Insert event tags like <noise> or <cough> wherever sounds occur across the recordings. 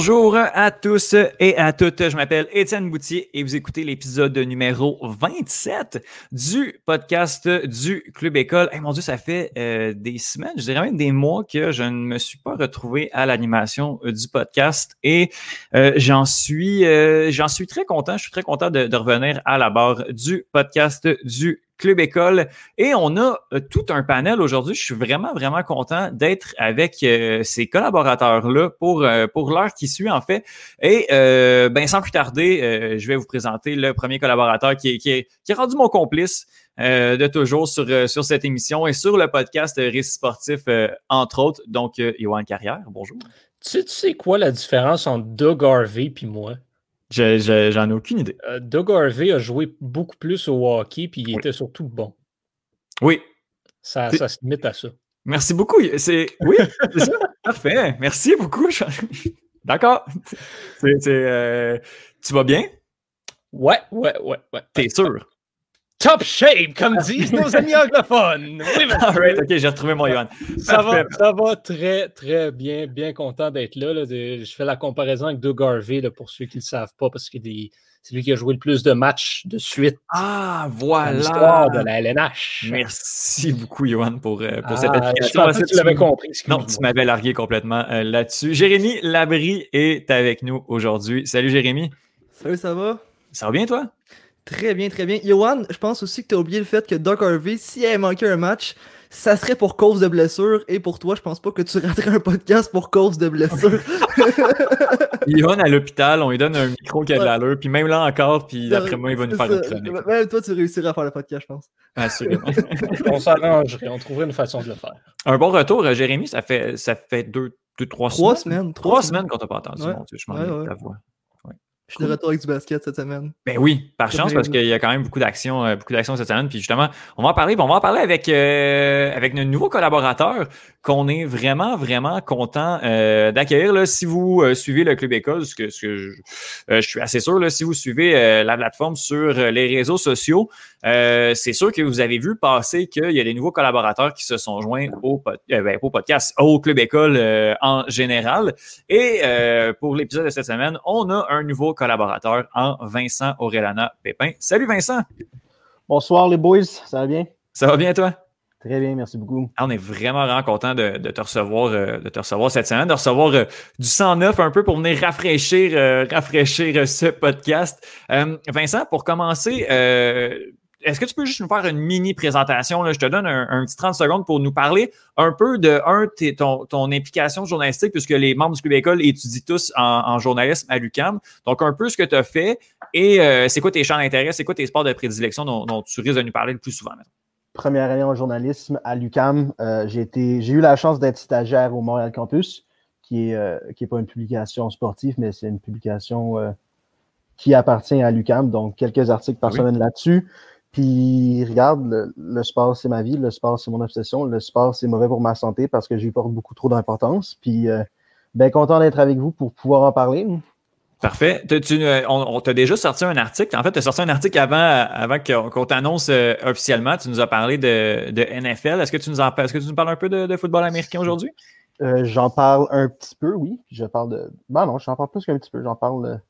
Bonjour à tous et à toutes. Je m'appelle Étienne Boutier et vous écoutez l'épisode numéro 27 du podcast du Club École. Hey, mon Dieu, ça fait euh, des semaines, je dirais même des mois que je ne me suis pas retrouvé à l'animation euh, du podcast et euh, j'en suis, j'en suis très content. Je suis très content de, de revenir à la barre du podcast du Club École. Et on a euh, tout un panel aujourd'hui. Je suis vraiment, vraiment content d'être avec euh, ces collaborateurs-là pour, euh, pour l'heure qui suit, en fait. Et ben, sans plus tarder, je vais vous présenter le premier collaborateur qui, qui, qui est rendu mon complice. de toujours sur, cette émission et sur le podcast Récit sportif, entre autres. Donc, Yohan Carrière, bonjour. Tu sais, tu sais quoi la différence entre Doug Harvey et moi? J'en ai aucune idée. Euh, Doug Harvey a joué beaucoup plus au hockey, puis il était surtout bon. Oui. Ça, ça se limite à ça. Merci beaucoup. C'est oui, c'est ça. <laughs> Parfait. Merci beaucoup. D'accord. Euh, tu vas bien? Ouais, ouais, ouais, ouais. T'es sûr? Top shape, comme disent nos amis anglophones. Oui, <laughs> ok, j'ai retrouvé mon Yohan. Ça va, ça va très, très bien. Bien content d'être là, Je fais la comparaison avec Doug Harvey pour ceux qui ne le savent pas, parce que c'est lui qui a joué le plus de matchs de suite. Ah, voilà. L'histoire de la LNH. Merci beaucoup, Johan, pour, euh, pour cette ah, Je que tu l'avais compris. Non, tu m'avais largué complètement euh, là-dessus. Jérémy Labry est avec nous aujourd'hui. Salut, Jérémy. Salut, ça va? Ça va bien, toi? Très bien, très bien. Yohan, je pense aussi que tu as oublié le fait que Doc Harvey, s'il avait manqué un match, ça serait pour cause de blessure. Et pour toi, je pense pas que tu raterais un podcast pour cause de blessure. <laughs> Yohan à l'hôpital, on lui donne un micro qui a de l'allure, puis même là encore, puis d'après moi, il va nous faire une chronique. Même toi, tu réussiras à faire le podcast, je pense. Assurément. <laughs> on s'arrangerait, on trouverait une façon de le faire. Un bon retour, euh, Jérémy, ça fait, ça fait deux, deux trois, trois semaines. Trois, semaines, qu'on t'a pas entendu, mon Dieu, je m'en ta voix. Je suis de retour avec du basket cette semaine. Ben oui, par chance, parce qu'il y a quand même beaucoup d'actions euh, beaucoup d'actions cette semaine. Puis justement, on va en parler. On va en parler avec, euh, avec nos nouveaux collaborateurs qu'on est vraiment, vraiment content euh, d'accueillir. Si vous suivez le Club École, ce que, ce que je, je, suis assez sûr, là, si vous suivez la plateforme sur les réseaux sociaux, c'est sûr que vous avez vu passer qu'il y a des nouveaux collaborateurs qui se sont joints au, ben, au podcast, au Club École en général. Et pour l'épisode de cette semaine, on a un nouveau collaborateur en Vincent Aurelana Pépin. Salut Vincent! Bonsoir les boys, ça va bien? Ça va bien toi? Très bien, merci beaucoup. Ah, on est vraiment, vraiment content de, te recevoir, euh, de te recevoir cette semaine, de recevoir euh, du sang neuf un peu pour venir rafraîchir, euh, rafraîchir ce podcast. Vincent, pour commencer, est-ce que tu peux juste nous faire une mini présentation? Je te donne un, petit 30 secondes pour nous parler un peu de, un, ton, ton implication journalistique, puisque les membres du Club École étudient tous en, journalisme à l'UCAM. Donc, un peu ce que tu as fait et euh, c'est quoi tes champs d'intérêt, c'est quoi tes sports de prédilection dont, tu risques de nous parler le plus souvent? Première année en journalisme à l'UCAM, euh, j'ai eu la chance d'être stagiaire au Montréal Campus, qui n'est euh, pas une publication sportive, mais c'est une publication euh, qui appartient à l'UCAM. Donc, quelques articles par semaine là-dessus. Puis regarde, le, sport, c'est ma vie, le sport, c'est mon obsession, le sport, c'est mauvais pour ma santé parce que j'y porte beaucoup trop d'importance. Puis bien content d'être avec vous pour pouvoir en parler. Parfait. Tu, euh, on, t'a déjà sorti un article. En fait, tu as sorti un article avant, avant qu'on t'annonce euh, officiellement. Tu nous as parlé de, de NFL. Est-ce que tu nous en est-ce que tu nous parles un peu de, football américain aujourd'hui? j'en parle un petit peu, oui. Je parle de. Ben non, j'en parle plus qu'un petit peu. J'en parle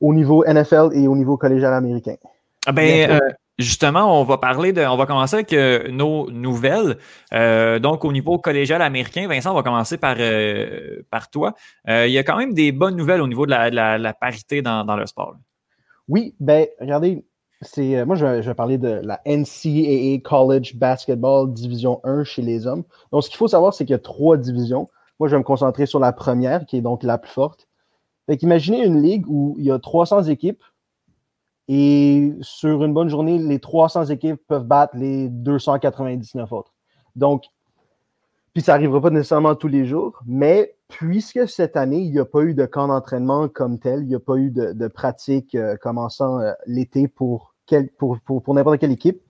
au niveau NFL et au niveau collégial américain. Ah ben, Justement, on va parler de, on va commencer avec euh, nos nouvelles. Euh, donc, au niveau collégial américain, Vincent, on va commencer par, euh, toi. il y a quand même des bonnes nouvelles au niveau de la, parité dans, le sport. Oui, ben, regardez, c'est, moi, je vais, parler de la NCAA College Basketball Division 1 chez les hommes. Donc, ce qu'il faut savoir, c'est qu'il y a trois divisions. Moi, je vais me concentrer sur la première, qui est donc la plus forte. Fait imaginez une ligue où il y a 300 équipes et sur une bonne journée, les 300 équipes peuvent battre les 299 autres. Donc, puis ça n'arrivera pas nécessairement tous les jours, mais puisque cette année, il n'y a pas eu de camp d'entraînement comme tel, il n'y a pas eu de, pratique euh, commençant euh, l'été pour, pour, pour, n'importe quelle équipe,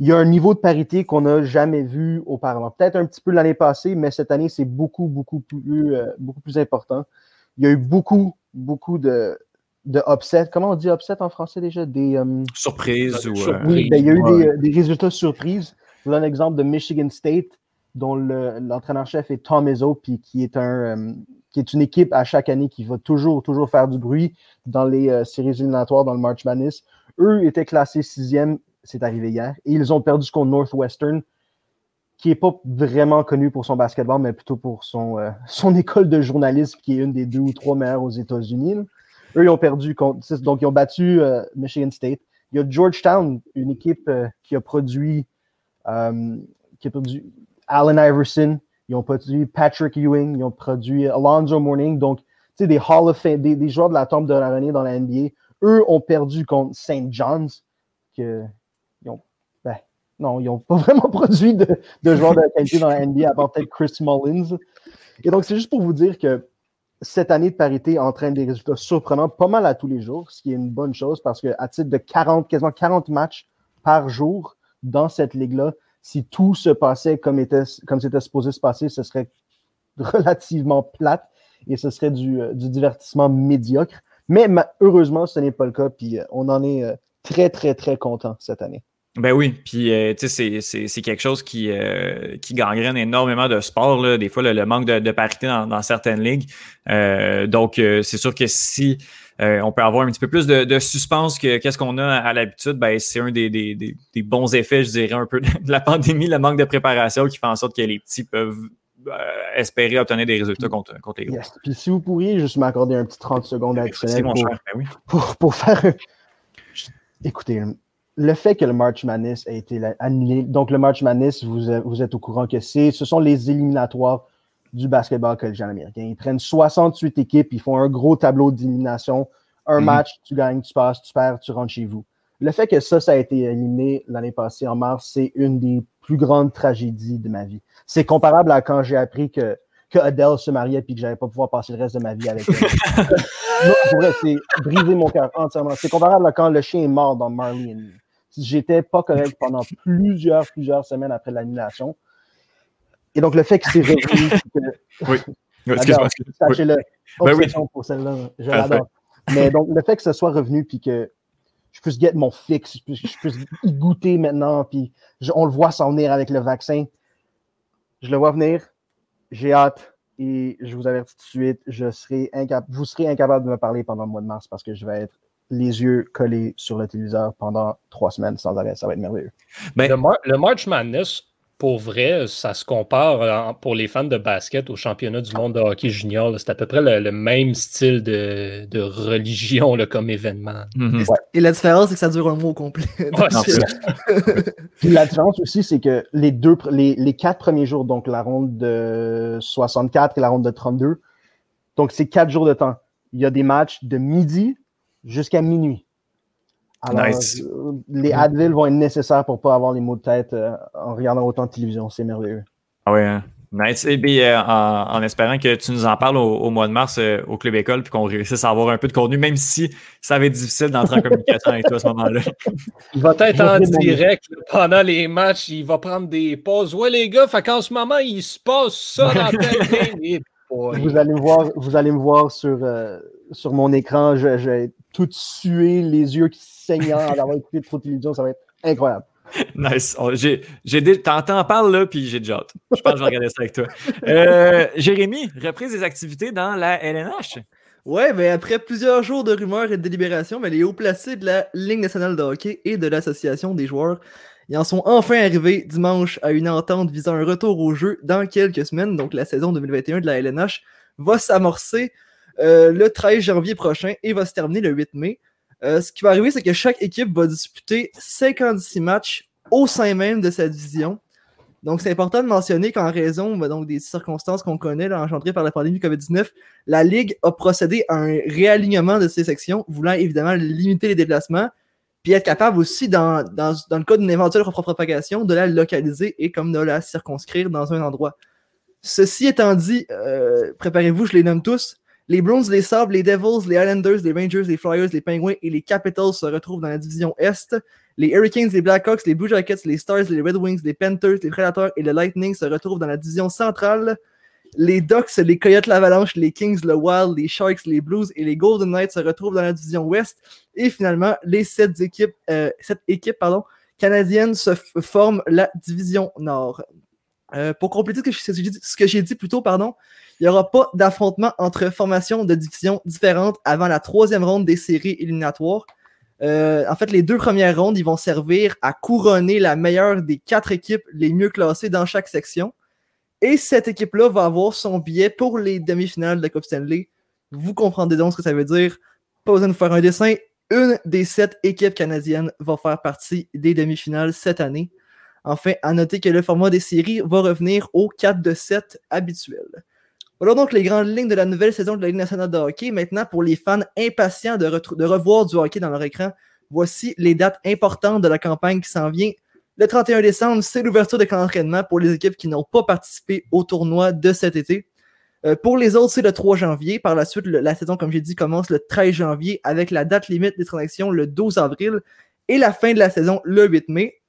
il y a un niveau de parité qu'on n'a jamais vu auparavant. Peut-être un petit peu l'année passée, mais cette année, c'est beaucoup, beaucoup plus, euh, beaucoup plus important. Il y a eu beaucoup, beaucoup de, de upset. Comment on dit upset en français déjà? Des, euh, surprises ou. Euh, oui, ben, il y a eu des, euh, des, résultats surprises. Je vous donne un exemple de Michigan State, dont l'entraîneur-chef est Tom Izzo, puis qui est un, qui est une équipe à chaque année qui va toujours, toujours faire du bruit dans les euh, séries éliminatoires, dans le March Madness. Eux étaient classés sixième, c'est arrivé hier, et ils ont perdu contre Northwestern, qui n'est pas vraiment connu pour son basketball, mais plutôt pour son, euh, <laughs> son école de journalisme, qui est une des deux ou trois meilleures aux États-Unis. Eux, ils ont perdu contre. Donc, ils ont battu euh, Michigan State. Il y a Georgetown, une équipe qui a produit. qui a produit Allen Iverson, ils ont produit Patrick Ewing, ils ont produit Alonzo Mourning. Donc, tu sais, des Hall of Fame, des, joueurs de la tombe de l'année dans la NBA. Eux ont perdu contre St. John's, que ils ont, ben, non, ils n'ont pas <laughs> vraiment produit de, joueurs de qualité dans la NBA, à part peut-être Chris Mullins. Et donc, c'est juste pour vous dire que cette année de parité entraîne des résultats surprenants pas mal à tous les jours, ce qui est une bonne chose parce qu'à titre de 40, quasiment 40 matchs par jour dans cette ligue-là, si tout se passait comme, était, comme c'était supposé se passer, ce serait <laughs> relativement plate et ce serait du, euh, divertissement médiocre. Mais heureusement, ce n'est pas le cas, puis euh, on en est euh, très, très, très content cette année. Ben oui, puis tu sais, c'est quelque chose qui, qui gangrène énormément de sport, là. des fois le, manque de, parité dans, certaines ligues. donc, c'est sûr que si euh, on peut avoir un petit peu plus de, suspense que qu'est-ce qu'on a à, l'habitude. Ben, c'est un des, bons effets, je dirais, un peu de la pandémie, le manque de préparation qui fait en sorte que les petits peuvent euh, espérer obtenir des résultats contre, les gros. Puis si vous pourriez juste m'accorder un petit 30 secondes additionnelles pour, ben pour, faire... Écoutez, le fait que le March Madness a été annulé, donc le March Madness, vous, vous êtes au courant que c'est, ce sont les éliminatoires du basketball collégial américain. Ils prennent 68 équipes, ils font un gros tableau d'élimination. Un mhm. match, tu gagnes, tu passes, tu perds, tu rentres chez vous. Le fait que ça, ça a été éliminé l'année passée en mars, c'est une des plus grandes tragédies de ma vie. C'est comparable à quand j'ai appris que, que Adele se mariait et que j'allais pas pouvoir passer le reste de ma vie avec elle. <laughs> non, c'est briser mon cœur entièrement. C'est comparable à quand le chien est mort dans Marley J'étais pas correct pendant plusieurs, plusieurs semaines après l'annulation. Et donc, le fait <laughs> que c'est <laughs> revenu. oui. Excuse-moi. Sachez-le. Ben oui. pour celle-là. Je l'adore. Mais donc, le fait que ce soit revenu, puis que je puisse get mon fixe, je puisse, y goûter maintenant, puis on le voit s'en venir avec le vaccin. Je le vois venir. J'ai hâte. Et je vous avertis tout de suite, je serai vous serez incapable de me parler pendant le mois de mars parce que je vais être les yeux collés sur le téléviseur pendant trois semaines sans arrêt. Ça va être merveilleux. Ben, le, le March Madness, pour vrai, ça se compare pour les fans de basket au championnat du monde de hockey junior. C'est à peu près le, même style de, religion comme événement. Mhm. Et la différence, c'est que ça dure un mois au complet. <laughs> la différence aussi, c'est que les, deux, les, quatre premiers jours, donc la ronde de 64 et la ronde de 32, donc c'est quatre jours de temps. Il y a des matchs de midi jusqu'à minuit. Alors, euh, les Advil vont être nécessaires pour ne pas avoir les mots de tête euh, en regardant autant de télévision. C'est merveilleux. Ah oui, hein. Nice. Et bien, euh, en, espérant que tu nous en parles au, mois de mars au Club École, puis qu'on réussisse à avoir un peu de contenu, même si ça va être difficile d'entrer en communication avec toi à ce moment-là. <laughs> Il va être en direct pendant les matchs, il va prendre des pauses. Ouais, les gars, fait qu'en ce moment, il se passe ça dans tête. <laughs> vous allez me voir, vous allez me voir sur, sur mon écran. Je, je, tout suer, les yeux qui saignent <laughs> d'avoir écouté trop de télévision, ça va être incroyable. Nice. Oh, j'ai, t'entends parler là, puis j'ai déjà hâte. Je pense que je vais regarder ça avec toi. Euh, Jérémy, reprise des activités dans la LNH. Ouais, mais après plusieurs jours de rumeurs et de délibérations, mais les hauts placés de la Ligue nationale de hockey et de l'Association des joueurs ils en sont enfin arrivés dimanche à une entente visant un retour au jeu dans quelques semaines. Donc la saison 2021 de la LNH va s'amorcer le 13 janvier prochain et va se terminer le 8 mai. Euh, ce qui va arriver, c'est que chaque équipe va disputer 56 matchs au sein même de sa division. Donc, c'est important de mentionner qu'en raison bah, des circonstances qu'on connaît engendrées par la pandémie de COVID-19, la Ligue a procédé à un réalignement de ces sections, voulant évidemment limiter les déplacements, puis être capable aussi, dans, dans, dans le cas d'une éventuelle propagation, de la localiser et comme de la circonscrire dans un endroit. Ceci étant dit, euh, préparez-vous, je les nomme tous. Les Browns, les Sabres, les Devils, les Islanders, les Rangers, les Flyers, les Penguins et les Capitals se retrouvent dans la division Est. Les Hurricanes, les Blackhawks, les Blue Jackets, les Stars, les Red Wings, les Panthers, les Predators et le Lightning se retrouvent dans la division centrale. Les Ducks, les Coyotes, l'Avalanche, les Kings, le Wild, les Sharks, les Blues et les Golden Knights se retrouvent dans la division Ouest. Et finalement, les sept équipes, euh, équipes canadiennes se forment la division Nord. Euh, pour compléter ce que j'ai dit plus tôt, pardon, il n'y aura pas d'affrontement entre formations de divisions différentes avant la troisième ronde des séries éliminatoires. Euh, en fait, les deux premières rondes, ils vont servir à couronner la meilleure des quatre équipes les mieux classées dans chaque section. Et cette équipe-là va avoir son billet pour les demi-finales de la Coupe Stanley. Vous comprendrez donc ce que ça veut dire. Pas besoin de faire un dessin. Une des sept équipes canadiennes va faire partie des demi-finales cette année. Enfin, à noter que le format des séries va revenir au 4 de 7 habituel. Voilà donc les grandes lignes de la nouvelle saison de la Ligue nationale de hockey. Maintenant, pour les fans impatients de, revoir du hockey dans leur écran, voici les dates importantes de la campagne qui s'en vient. Le 31 décembre, c'est l'ouverture de camp d'entraînement pour les équipes qui n'ont pas participé au tournoi de cet été. Euh, pour les autres, c'est le 3 janvier. Par la suite, la saison, comme j'ai dit, commence le 13 janvier avec la date limite des transactions le 12 avril et la fin de la saison le 8 mai.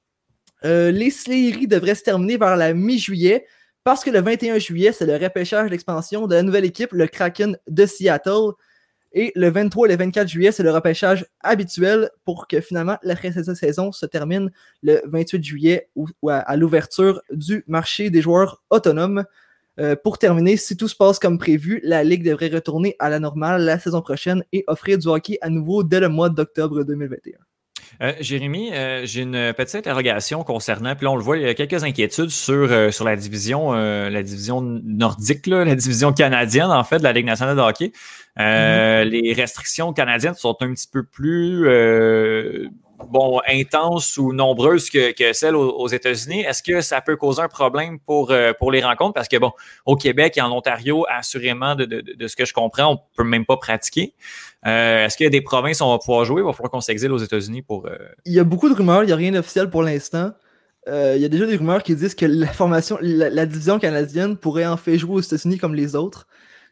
Euh, les séries devraient se terminer vers la mi-juillet parce que le 21 juillet, c'est le repêchage d'expansion de la nouvelle équipe, le Kraken de Seattle. Et le 23 et le 24 juillet, c'est le repêchage habituel pour que finalement la saison se termine le 28 juillet ou, à, l'ouverture du marché des joueurs autonomes. Euh, pour terminer, si tout se passe comme prévu, la Ligue devrait retourner à la normale la saison prochaine et offrir du hockey à nouveau dès le mois d'octobre 2021. Euh, Jérémy, euh, j'ai une petite interrogation concernant, puis là on le voit, il y a quelques inquiétudes sur, euh, sur la division la division nordique, la division canadienne en fait de la Ligue nationale de hockey. Mm-hmm. Les restrictions canadiennes sont un petit peu plus bon, intenses ou nombreuses que, que celles aux, États-Unis. Est-ce que ça peut causer un problème pour, pour les rencontres? Parce que, bon, au Québec et en Ontario, assurément, de, de, de ce que je comprends, on peut même pas pratiquer. Euh, est-ce qu'il y a des provinces où on va pouvoir jouer? Il va falloir qu'on s'exile aux États-Unis pour. Euh, il y a beaucoup de rumeurs, il n'y a rien d'officiel pour l'instant. Euh, il y a déjà des rumeurs qui disent que la formation, la, division canadienne pourrait en fait jouer aux États-Unis comme les autres.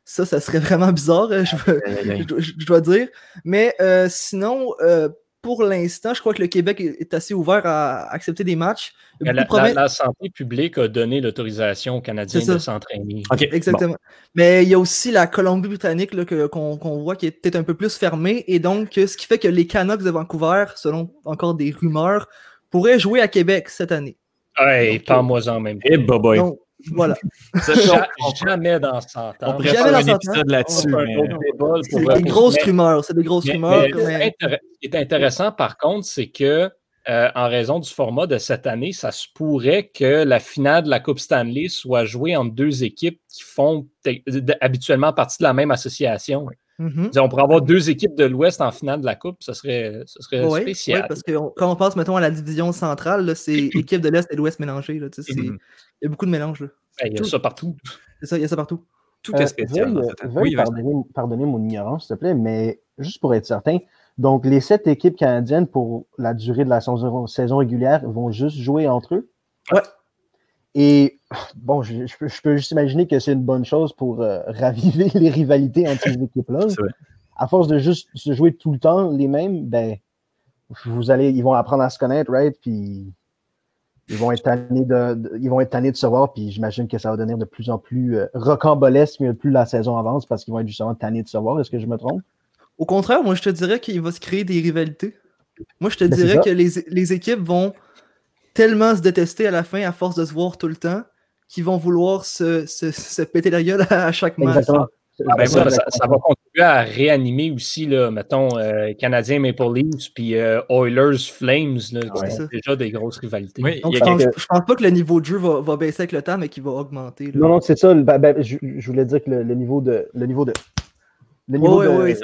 Ça, ça serait vraiment bizarre, je, dois dire. Mais sinon, pour l'instant, je crois que le Québec est assez ouvert à accepter des matchs. La, santé publique a donné l'autorisation aux Canadiens de s'entraîner. Exactement. Mais il y a aussi la Colombie-Britannique qu'on voit qui est peut-être un peu plus fermée. Et donc, ce qui fait que les Canucks de Vancouver, selon encore des rumeurs, pourraient jouer à Québec cette année. Hey, pas moi en même temps. Et voilà. jamais dans 100 ans. On pourrait faire un épisode là-dessus. C'est des grosses rumeurs. C'est des grosses rumeurs. Ce qui est intéressant, par contre, c'est que euh, en raison du format de cette année, ça se pourrait que la finale de la Coupe Stanley soit jouée entre deux équipes qui font habituellement partie de la même association. Mm-hmm. On pourrait avoir deux équipes de l'Ouest en finale de la Coupe, ce serait, ce serait spécial. Oui, parce que quand on passe, mettons, à la division centrale, c'est <clears throat> équipe de l'Est et de l'Ouest mélangées. Mm-hmm. Il y a beaucoup de mélanges. Ben, il y a ça partout. C'est ça, il y a ça partout. Tout est euh, spécial. oui, pardonner, mon ignorance, s'il te plaît, mais juste pour être certain, donc les sept équipes canadiennes pour la durée de la saison, régulière vont juste jouer entre eux? Ouais. Et bon, je, peux, juste imaginer que c'est une bonne chose pour euh, raviver <laughs> les rivalités entre ces équipes-là. À force de juste se jouer tout le temps les mêmes, ben, vous allez, ils vont apprendre à se connaître, right? Puis ils vont être tannés de, ils vont être tannés de se voir, puis j'imagine que ça va devenir de plus en plus euh, rocambolesque plus la saison avance parce qu'ils vont être justement tannés de se voir. Est-ce que je me trompe? Au contraire, moi je te dirais qu'il va se créer des rivalités. Moi je te ben, dirais que les, équipes vont tellement se détester à la fin à force de se voir tout le temps qu'ils vont vouloir se, se, péter la gueule à chaque match. Ah, ben, ça, va contribuer à réanimer aussi, là, mettons, euh, Canadien Maple Leafs puis euh, Oilers Flames, là, qui déjà des grosses rivalités. je, pense, pense, pas que le niveau de jeu va, va baisser avec le temps, mais qu'il va augmenter. Non, non, c'est ça. Ben, ben, je, voulais dire que le, niveau de. Le niveau de. Le niveau de, oui,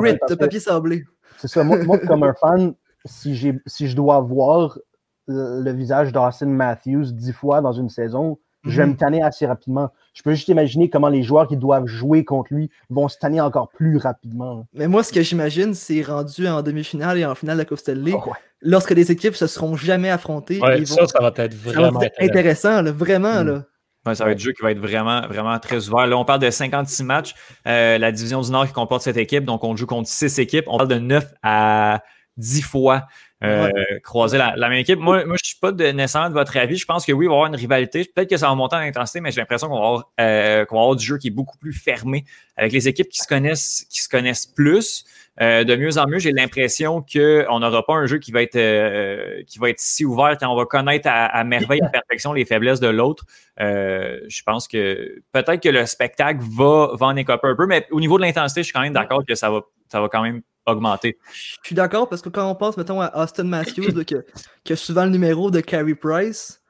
Grit, de papier sablé. C'est ça. Moi, moi, comme un <laughs> fan, si, si je dois voir le, visage d'Austin Matthews dix fois dans une saison, je vais me mhm. tanner assez rapidement. Je peux juste imaginer comment les joueurs qui doivent jouer contre lui vont se tanner encore plus rapidement. Mais moi, ce que j'imagine, c'est rendu en demi-finale et en finale de la Coupe Stanley, oh, lorsque les équipes se seront jamais affrontées. ça, ça va être vraiment intéressant. vraiment. Mm. Là. ça va être un jeu qui va être vraiment, vraiment très ouvert. Là, on parle de 56 matchs. Euh, la division du Nord qui comporte cette équipe, donc on joue contre 6 équipes. On parle de 9 à 10 fois euh, croiser la, même équipe. Moi, moi je ne suis pas de, nécessairement de votre avis. Je pense que oui, il va y avoir une rivalité. Peut-être que ça va monter en intensité, mais j'ai l'impression qu'on va, avoir, euh, qu'on va avoir du jeu qui est beaucoup plus fermé avec les équipes qui se connaissent, qui se connaissent plus. Euh, de mieux en mieux, j'ai l'impression qu'on n'aura pas un jeu qui va être euh, qui va être si ouvert quand on va connaître à, merveille à perfection les faiblesses de l'autre. Euh, je pense que peut-être que le spectacle va, va en écoper un peu, mais au niveau de l'intensité, je suis quand même d'accord que ça va, ça va quand même augmenter. Je suis d'accord parce que quand on pense, mettons, à Austin Matthews, qui, a, souvent le numéro de Carey Price,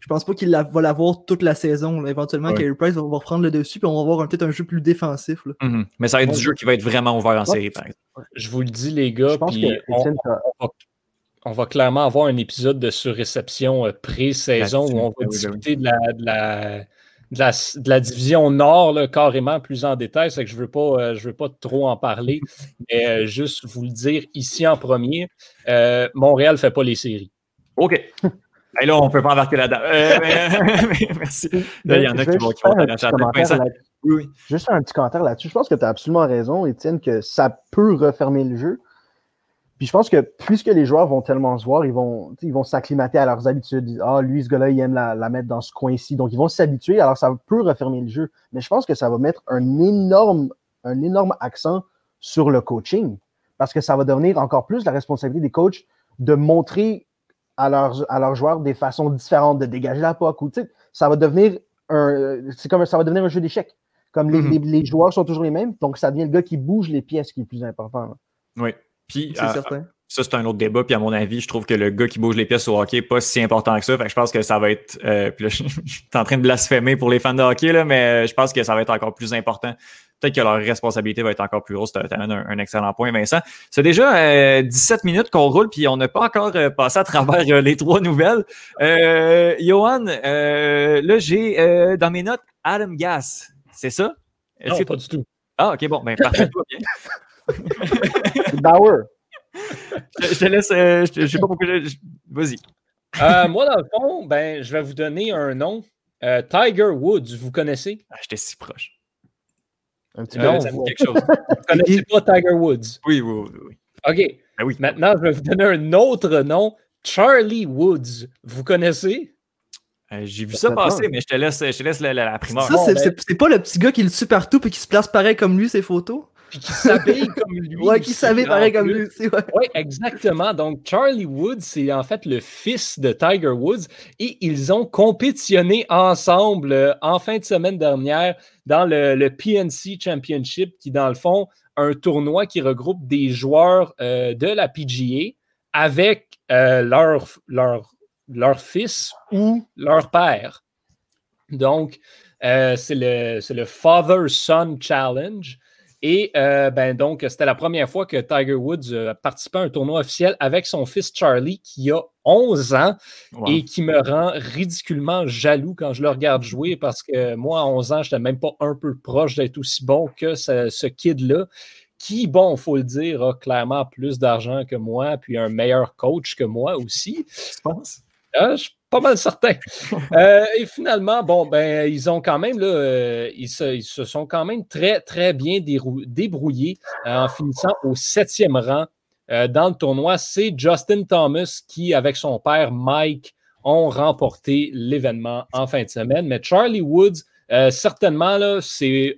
je pense pas qu'il va l'avoir toute la saison. Éventuellement, Carey Price va, reprendre le dessus et on va avoir peut-être un jeu plus défensif. Mm-hmm. Mais ça va être du jeu qui va être vraiment ouvert en série, par exemple. Je vous le dis, les gars, on, va clairement avoir un épisode de surréception euh, pré-saison où on va discuter de la de la, division Nord, carrément plus en détail. C'est que je ne veux, pas, euh, veux pas trop en parler, <laughs> mais euh, juste vous le dire ici en premier. Euh, Montréal ne fait pas les séries. OK. <laughs> Et là, on ne peut pas embarquer là-dedans. <laughs> merci. il y en a qui vont, oui, Juste un petit commentaire là-dessus. Je pense que tu as absolument raison, Étienne, que ça peut refermer le jeu. Puis je pense que puisque les joueurs vont tellement se voir, ils vont ils vont s'acclimater à leurs habitudes. Ah, lui, ce gars-là, il aime la, mettre dans ce coin-ci. Donc, ils vont s'habituer. Alors, ça peut refermer le jeu. Mais je pense que ça va mettre un énorme, un énorme accent sur le coaching. Parce que ça va devenir encore plus la responsabilité des coachs de montrer à leurs, à leurs joueurs des façons différentes de dégager la POC. Ou, ça va devenir un. C'est comme ça va devenir un jeu d'échecs. Comme les, mm-hmm. les, joueurs sont toujours les mêmes, donc ça devient le gars qui bouge les pièces qui est le plus important. Oui. Puis, euh, ça, c'est un autre débat. Puis, à mon avis, je trouve que le gars qui bouge les pièces au hockey n'est pas si important que ça. Fait que je pense que ça va être. Euh, puis là, <laughs> je, suis en train de blasphémer pour les fans de hockey, là, mais je pense que ça va être encore plus important. Peut-être que leur responsabilité va être encore plus grosse. Tu as un, un, excellent point, Vincent. C'est déjà 17 euh, minutes qu'on roule, puis on n'a pas encore passé à travers les trois nouvelles. Johan, là, j'ai dans mes notes Adam Gas. C'est ça? Non, pas du tout. Ah, OK, bon, ben parfait, bien. <laughs> Bauer. Je, te laisse. Euh, je, sais pas pourquoi. Vas-y. Euh, moi, dans le fond, ben, je vais vous donner un nom. Euh, Tiger Woods, vous connaissez? Ah, J'étais si proche. Un petit peu. Ça quelque chose. vous connaissez pas Tiger Woods? Oui, oui, oui. OK. Ben oui. Maintenant, je vais vous donner un autre nom. Charlie Woods. Vous connaissez? J'ai vu ça passer, mais je te laisse, je te laisse la, la, primeur. Ça, ben c'est pas le petit gars qui le tue partout et qui se place pareil comme lui, ses photos? Qui s'habille comme lui. <laughs> Ouais, qui s'habille pareil comme lui aussi. Ouais. Oui, exactement. Donc, Charlie Woods, c'est en fait le fils de Tiger Woods et ils ont compétitionné ensemble euh, en fin de semaine dernière dans le, PNC Championship, qui, dans le fond, un tournoi qui regroupe des joueurs euh, de la PGA avec euh, leur, leur, leur fils ou leur père. Donc, c'est le, le Father-Son Challenge. Et euh, ben donc, c'était la première fois que Tiger Woods euh, participait à un tournoi officiel avec son fils Charlie, qui a 11 ans et qui me rend ridiculement jaloux quand je le regarde jouer parce que moi, à 11 ans, je n'étais même pas un peu proche d'être aussi bon que ce, kid-là qui, bon, il faut le dire, a clairement plus d'argent que moi, puis un meilleur coach que moi aussi. Je pense. Pas mal certain. <laughs> Euh, et finalement, bon, ben, ils ont quand même, là, euh, ils, se, sont quand même très, très bien débrouillés euh, en finissant au septième rang dans le tournoi. C'est Justin Thomas qui, avec son père Mike, ont remporté l'événement en fin de semaine. Mais Charlie Woods, certainement, là, c'est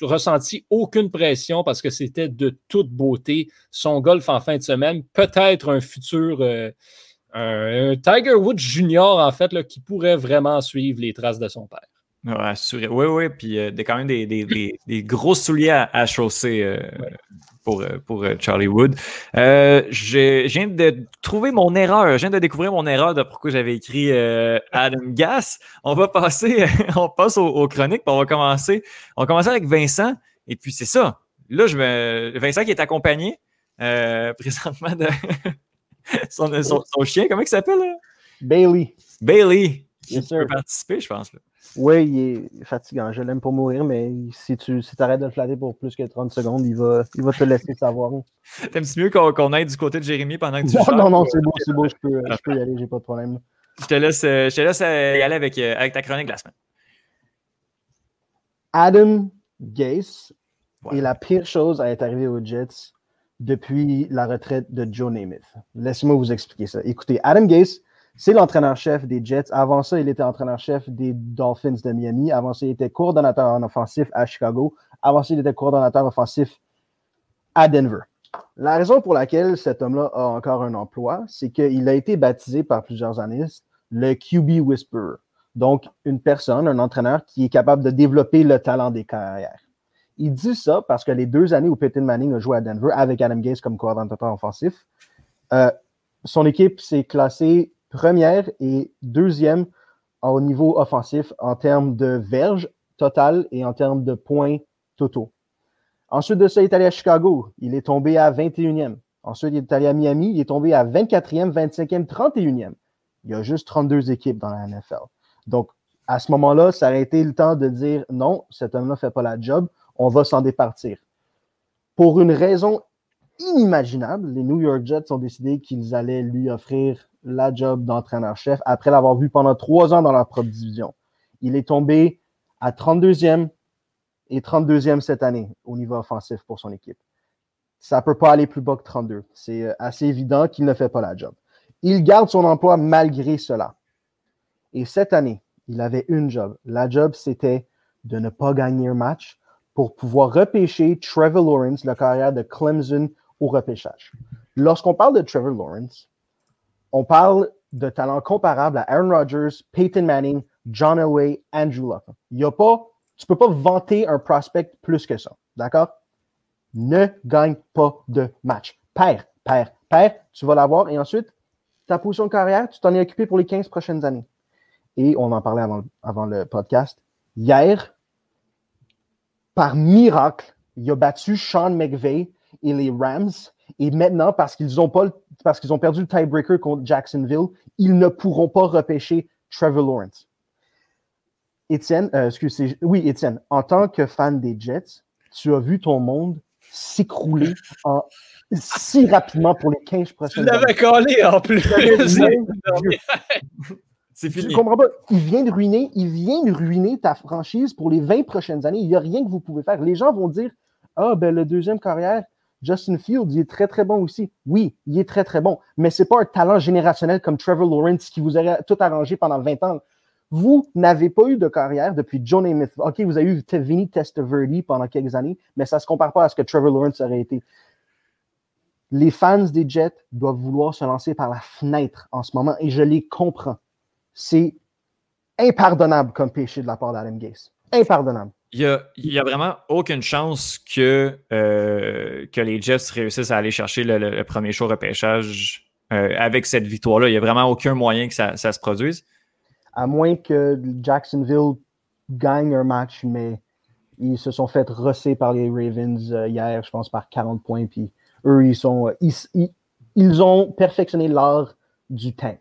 ressenti aucune pression parce que c'était de toute beauté. Son golf en fin de semaine, peut-être un futur un, Tiger Woods Junior, en fait, là, qui pourrait vraiment suivre les traces de son père. Oui, oui, puis euh, quand même des, des, des, gros souliers à, chausser euh, pour, euh, pour Charlie Wood. je, viens de trouver mon erreur, je viens de découvrir mon erreur de pourquoi j'avais écrit Adam Gass. On va passer, <laughs> on passe aux, chroniques, puis on va commencer. On va commencer avec Vincent, et puis c'est ça. Là, je me, Vincent qui est accompagné <laughs> présentement de, <laughs> son, son, chien, comment il s'appelle? Bailey. Bailey. Qui peut participer, je pense. Oui, il est fatigant. Je l'aime pour mourir, mais si tu si arrêtes de le flatter pour plus que 30 secondes, il va, il va te laisser savoir. <laughs> T'aimes-tu mieux qu'on aille du côté de Jérémy pendant que tu Non, non, non, c'est beau, c'est beau, je peux, je peux y aller, j'ai pas de problème. Je te laisse, euh, je te laisse euh, y aller avec, euh, avec ta chronique de la semaine. Adam Gase est la pire chose à être arrivée aux Jets depuis la retraite de Joe Namath. Laissez-moi vous expliquer ça. Écoutez, Adam Gase, c'est l'entraîneur-chef des Jets. Avant ça, il était entraîneur-chef des Dolphins de Miami. Avant ça, il était coordonnateur en offensif à Chicago. Avant ça, il était coordonnateur offensif à Denver. La raison pour laquelle cet homme-là a encore un emploi, c'est qu'il a été baptisé par plusieurs analystes le QB Whisperer. Donc, une personne, un entraîneur qui est capable de développer le talent des carrières. Il dit ça parce que les deux années où Peyton Manning a joué à Denver avec Adam Gase comme coordonnateur offensif, euh, son équipe s'est classée première et deuxième au niveau offensif en termes de verges totales et en termes de points totaux. Ensuite de ça, il est allé à Chicago. Il est tombé à 21e. Ensuite, il est allé à Miami. Il est tombé à 24e, 25e, 31e. Il y a juste 32 équipes dans la NFL. Donc, à ce moment-là, ça aurait été le temps de dire non, cet homme-là ne fait pas la job, on va s'en départir. Pour une raison inimaginable, les New York Jets ont décidé qu'ils allaient lui offrir la job d'entraîneur-chef après l'avoir vu pendant trois ans dans leur propre division. Il est tombé à 32e et 32e cette année au niveau offensif pour son équipe. Ça ne peut pas aller plus bas que 32. C'est euh, assez évident qu'il ne fait pas la job. Il garde son emploi malgré cela. Et cette année, il avait une job. La job, c'était de ne pas gagner un match pour pouvoir repêcher Trevor Lawrence, le carrière de Clemson, au repêchage. Lorsqu'on parle de Trevor Lawrence, on parle de talents comparables à Aaron Rodgers, Peyton Manning, John Elway, Andrew Luck. Y a pas, tu ne peux pas vanter un prospect plus que ça. D'accord? Ne gagne pas de match. Père, père, père, tu vas l'avoir et ensuite, ta position de carrière, tu t'en es occupé pour les 15 prochaines années. Et on en parlait avant, avant le podcast. Hier, par miracle, il a battu Sean McVay et les Rams. Et maintenant, parce qu'ils ont, pas, parce qu'ils ont perdu le tiebreaker contre Jacksonville, ils ne pourront pas repêcher Trevor Lawrence. Étienne, euh, excusez, oui, Étienne, en tant que fan des Jets, tu as vu ton monde s'écrouler en si rapidement pour les 15 prochaines années. Tu l'avais collé en plus. <laughs> C'est fini. Je comprends pas? Il vient de ruiner, il vient de ruiner ta franchise pour les 20 prochaines années. Il n'y a rien que vous pouvez faire. Les gens vont dire Ah, ben le deuxième carrière, Justin Fields, il est très, très bon aussi. Oui, il est très, très bon. Mais ce n'est pas un talent générationnel comme Trevor Lawrence qui vous aurait tout arrangé pendant 20 ans. Vous n'avez pas eu de carrière depuis John Smith. OK, vous avez eu Vinny Testaverde pendant quelques années, mais ça ne se compare pas à ce que Trevor Lawrence aurait été. Les fans des Jets doivent vouloir se lancer par la fenêtre en ce moment et je les comprends. C'est impardonnable comme péché de la part d'Adam Gase. Impardonnable. Il n'y a, vraiment aucune chance que, euh, que les Jets réussissent à aller chercher le, premier show repêchage euh, avec cette victoire-là. Il n'y a vraiment aucun moyen que ça se produise à moins que Jacksonville gagne un match, mais ils se sont fait rosser par les Ravens euh, hier, je pense, par 40 points. Puis eux, ils sont. Ils, ont perfectionné l'art du tank.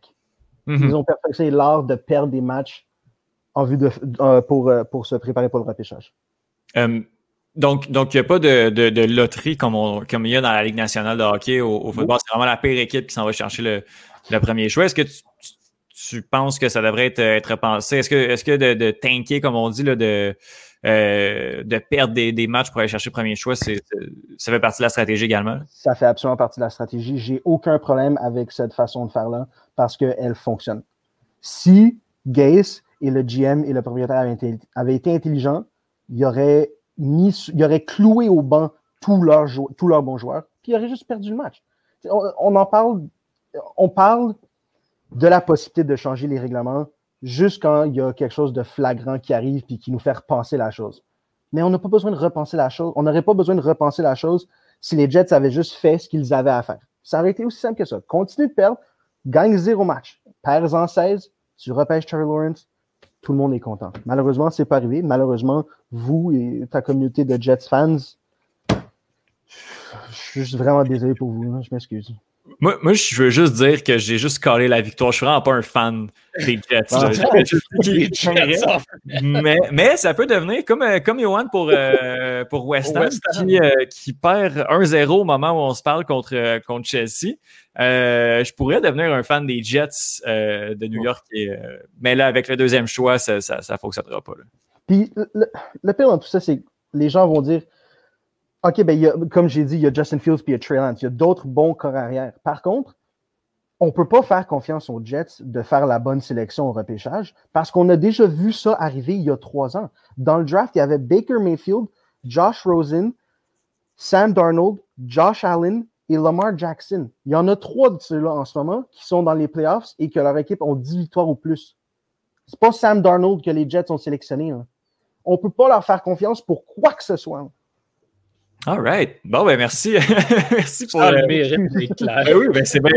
Mm-hmm. Ils ont perfectionné l'art de perdre des matchs en vue de, euh, pour, pour se préparer pour le repêchage. donc, donc, il n'y a pas de, de, loterie comme, comme il y a dans la Ligue nationale de hockey au, football. C'est vraiment la pire équipe qui s'en va chercher le, le premier choix. Est-ce que tu, tu penses que ça devrait être, être pensé? Est-ce que, est que de, de tanker, comme on dit, là, de, euh, de perdre des, matchs pour aller chercher le premier choix, ça fait partie de la stratégie également? Ça fait absolument partie de la stratégie. J'ai aucun problème avec cette façon de faire-là parce qu'elle fonctionne. Si Gaze et le GM et le propriétaire avaient été, intelligents, il aurait, mis, il aurait cloué au banc tous leurs, bons joueurs, puis il aurait juste perdu le match. On, on en parle, on parle de la possibilité de changer les règlements juste quand il y a quelque chose de flagrant qui arrive et qui nous fait repenser la chose. Mais on n'a pas besoin de repenser la chose. On n'aurait pas besoin de repenser la chose si les Jets avaient juste fait ce qu'ils avaient à faire. Ça aurait été aussi simple que ça. Continue de perdre, gagne zéro match. Perds en 16, tu repêches Trevor Lawrence, tout le monde est content. Malheureusement, c'est pas arrivé. Malheureusement, vous et ta communauté de Jets fans, je suis vraiment désolé pour vous. Hein. je m'excuse. Moi, moi, je veux juste dire que j'ai juste collé la victoire. Je suis vraiment pas un fan des Jets. Ah, mais, mais ça peut devenir comme, euh, comme Johan pour, euh, pour West Ham, qui, euh, qui, perd 1-0 au moment où on se parle contre, contre Chelsea. je pourrais devenir un fan des Jets de New York. Et, mais là, avec le deuxième choix, ça ne fonctionnera pas. Puis le, le, pire dans tout ça, c'est que les gens vont dire OK, ben, comme j'ai dit, il y a Justin Fields et il y a Trey Lance. Il y a d'autres bons corps arrière. Par contre, on ne peut pas faire confiance aux Jets de faire la bonne sélection au repêchage parce qu'on a déjà vu ça arriver il y a trois ans. Dans le draft, il y avait Baker Mayfield, Josh Rosen, Sam Darnold, Josh Allen et Lamar Jackson. Il y en a trois de ceux-là en ce moment qui sont dans les playoffs et que leur équipe ont 10 victoires ou plus. C'est pas Sam Darnold que les Jets ont sélectionné. hein. On ne peut pas leur faire confiance pour quoi que ce soit. All right. Bon, ben merci. <laughs> merci pour. Ça a euh, le mérite clair. Ben oui, ben c'est bien,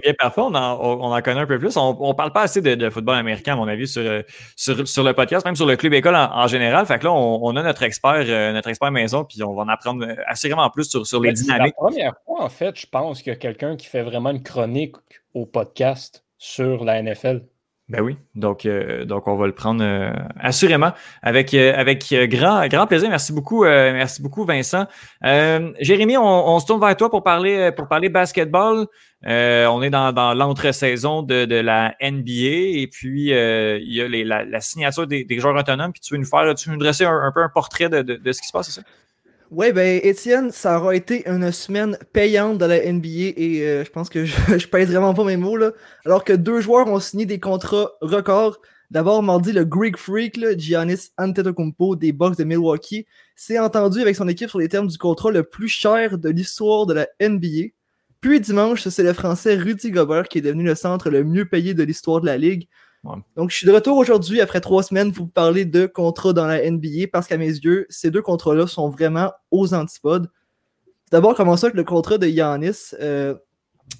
bien parfait. On en, on en connaît un peu plus. On, on parle pas assez de, de football américain, à mon avis, sur, euh, sur, sur le podcast, même sur le club école en, en général. Fait que là, on, on a notre expert, euh, notre expert maison, puis on va en apprendre assurément plus sur, sur les Mais C'est la dynamiques. première fois, en fait, je pense qu'il y a quelqu'un qui fait vraiment une chronique au podcast sur la NFL. Ben oui. Donc, euh, donc on va le prendre euh, assurément avec, euh, avec euh, grand, grand plaisir. Merci beaucoup, euh, merci beaucoup, Vincent. Euh, Jérémy, on, on se tourne vers toi pour parler, pour parler basketball. On est dans, dans l'entre-saison de, de la NBA et puis il y a les- la, la signature des, des joueurs autonomes. Puis tu veux nous faire, tu veux nous dresser un, un peu un portrait de, de, de ce qui se passe, c'est ça? Ouais, ben, Étienne, ça aura été une semaine payante de la NBA et euh, je pense que <laughs> je, je pèse vraiment pas mes mots, là. Alors que deux joueurs ont signé des contrats records. D'abord, mardi, le Greek Freak, là, Giannis Antetokounmpo des Bucks de Milwaukee, s'est entendu avec son équipe sur les termes du contrat le plus cher de l'histoire de la NBA. Puis dimanche, c'est le Français Rudy Gobert qui est devenu le centre le mieux payé de l'histoire de la Ligue. Donc, je suis de retour aujourd'hui après trois semaines pour vous parler de contrats dans la NBA parce qu'à mes yeux, ces deux contrats-là sont vraiment aux antipodes. D'abord, commençons avec le contrat de Giannis. Euh,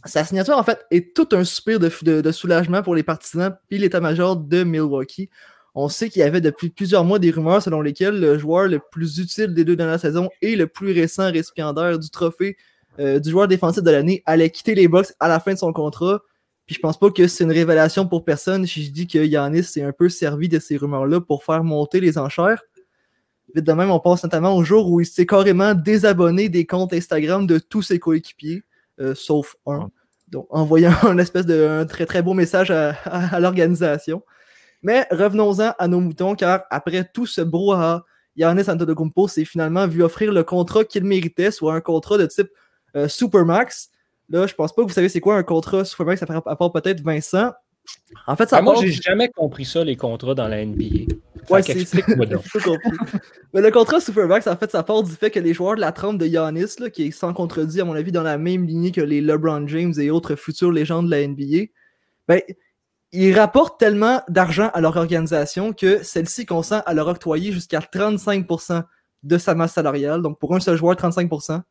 sa signature, en fait, est tout un soupir de soulagement pour les partisans puis l'état-major de Milwaukee. On sait qu'il y avait depuis plusieurs mois des rumeurs selon lesquelles le joueur le plus utile des deux dernières saisons et le plus récent récipiendaire du trophée euh, du joueur défensif de l'année allait quitter les Bucks à la fin de son contrat. Puis je pense pas que c'est une révélation pour personne si je dis que Yanis s'est un peu servi de ces rumeurs-là pour faire monter les enchères. Vite de même, on pense notamment au jour où il s'est carrément désabonné des comptes Instagram de tous ses coéquipiers, euh, sauf un. Donc, envoyant <laughs> un espèce de un très très beau message à, à- à l'organisation. Mais revenons-en à nos moutons, car après tout ce brouhaha, Yannis Antetokounmpo s'est finalement vu offrir le contrat qu'il méritait, soit un contrat de type euh, Supermax. Là, je pense pas que vous savez c'est quoi un contrat Supermax, à part, peut-être Vincent. En fait, ça Ah, moi, j'ai jamais compris ça, les contrats dans la NBA. Ouais, c'est. <laughs> Mais le contrat Supermax, en fait, ça part du fait que les joueurs de la trempe de Giannis, là, qui est sans contredit, à mon avis, dans la même lignée que les LeBron James et autres futures légendes de la NBA, ben, ils rapportent tellement d'argent à leur organisation que celle-ci consent à leur octroyer jusqu'à 35% de sa masse salariale. Donc, pour un seul joueur, 35%,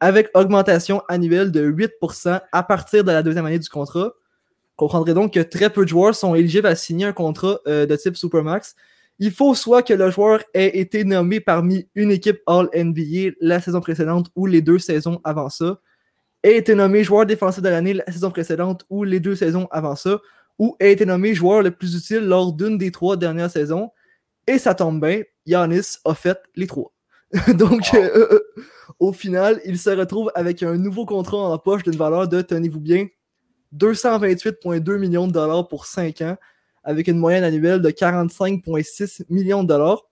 avec augmentation annuelle de 8% à partir de la deuxième année du contrat. Comprendrez donc que très peu de joueurs sont éligibles à signer un contrat euh, de type Supermax. Il faut soit que le joueur ait été nommé parmi une équipe All-NBA la saison précédente ou les deux saisons avant ça, ait été nommé joueur défensif de l'année la saison précédente ou les deux saisons avant ça, ou ait été nommé joueur le plus utile lors d'une des trois dernières saisons. Et ça tombe bien, Giannis a fait les trois. <laughs> Donc, euh, euh, au final, il se retrouve avec un nouveau contrat en poche d'une valeur de, tenez-vous bien, 228,2 millions de dollars pour 5 ans, avec une moyenne annuelle de 45,6 millions de dollars.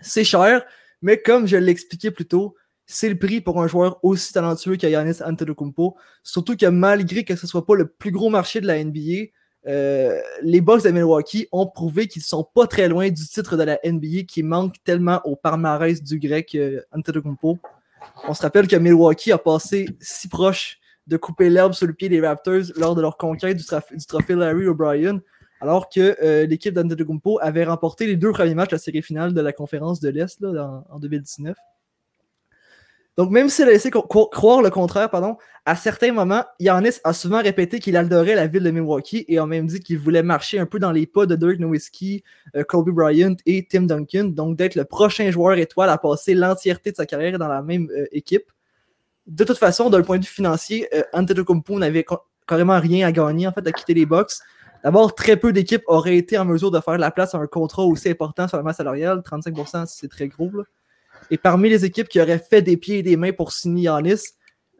C'est cher, mais comme je l'ai expliqué plus tôt, c'est le prix pour un joueur aussi talentueux que Giannis Antetokounmpo. Surtout que malgré que ce soit pas le plus gros marché de la NBA, euh, les Bucks de Milwaukee ont prouvé qu'ils sont pas très loin du titre de la NBA qui manque tellement au palmarès du grec euh, Antetokounmpo. On se rappelle que Milwaukee a passé si proche de couper l'herbe sur le pied des Raptors lors de leur conquête du, trophée Larry O'Brien, alors que euh, l'équipe d'Antetokounmpo avait remporté les deux premiers matchs de la série finale de la conférence de l'Est en 2019. Donc, même s'il a laissé croire le contraire, pardon, à certains moments, Yannis a souvent répété qu'il adorait la ville de Milwaukee et a même dit qu'il voulait marcher un peu dans les pas de Dirk Nowitzki, euh, Kobe Bryant et Tim Duncan, donc d'être le prochain joueur étoile à passer l'entièreté de sa carrière dans la même euh, équipe. De toute façon, d'un point de vue financier, euh, Antetokounmpo n'avait carrément rien à gagner en fait à quitter les Bucks. D'abord, très peu d'équipes auraient été en mesure de faire la place à un contrat aussi important sur la masse salariale. 35%, c'est très gros. là. Et parmi les équipes qui auraient fait des pieds et des mains pour signer Yannis,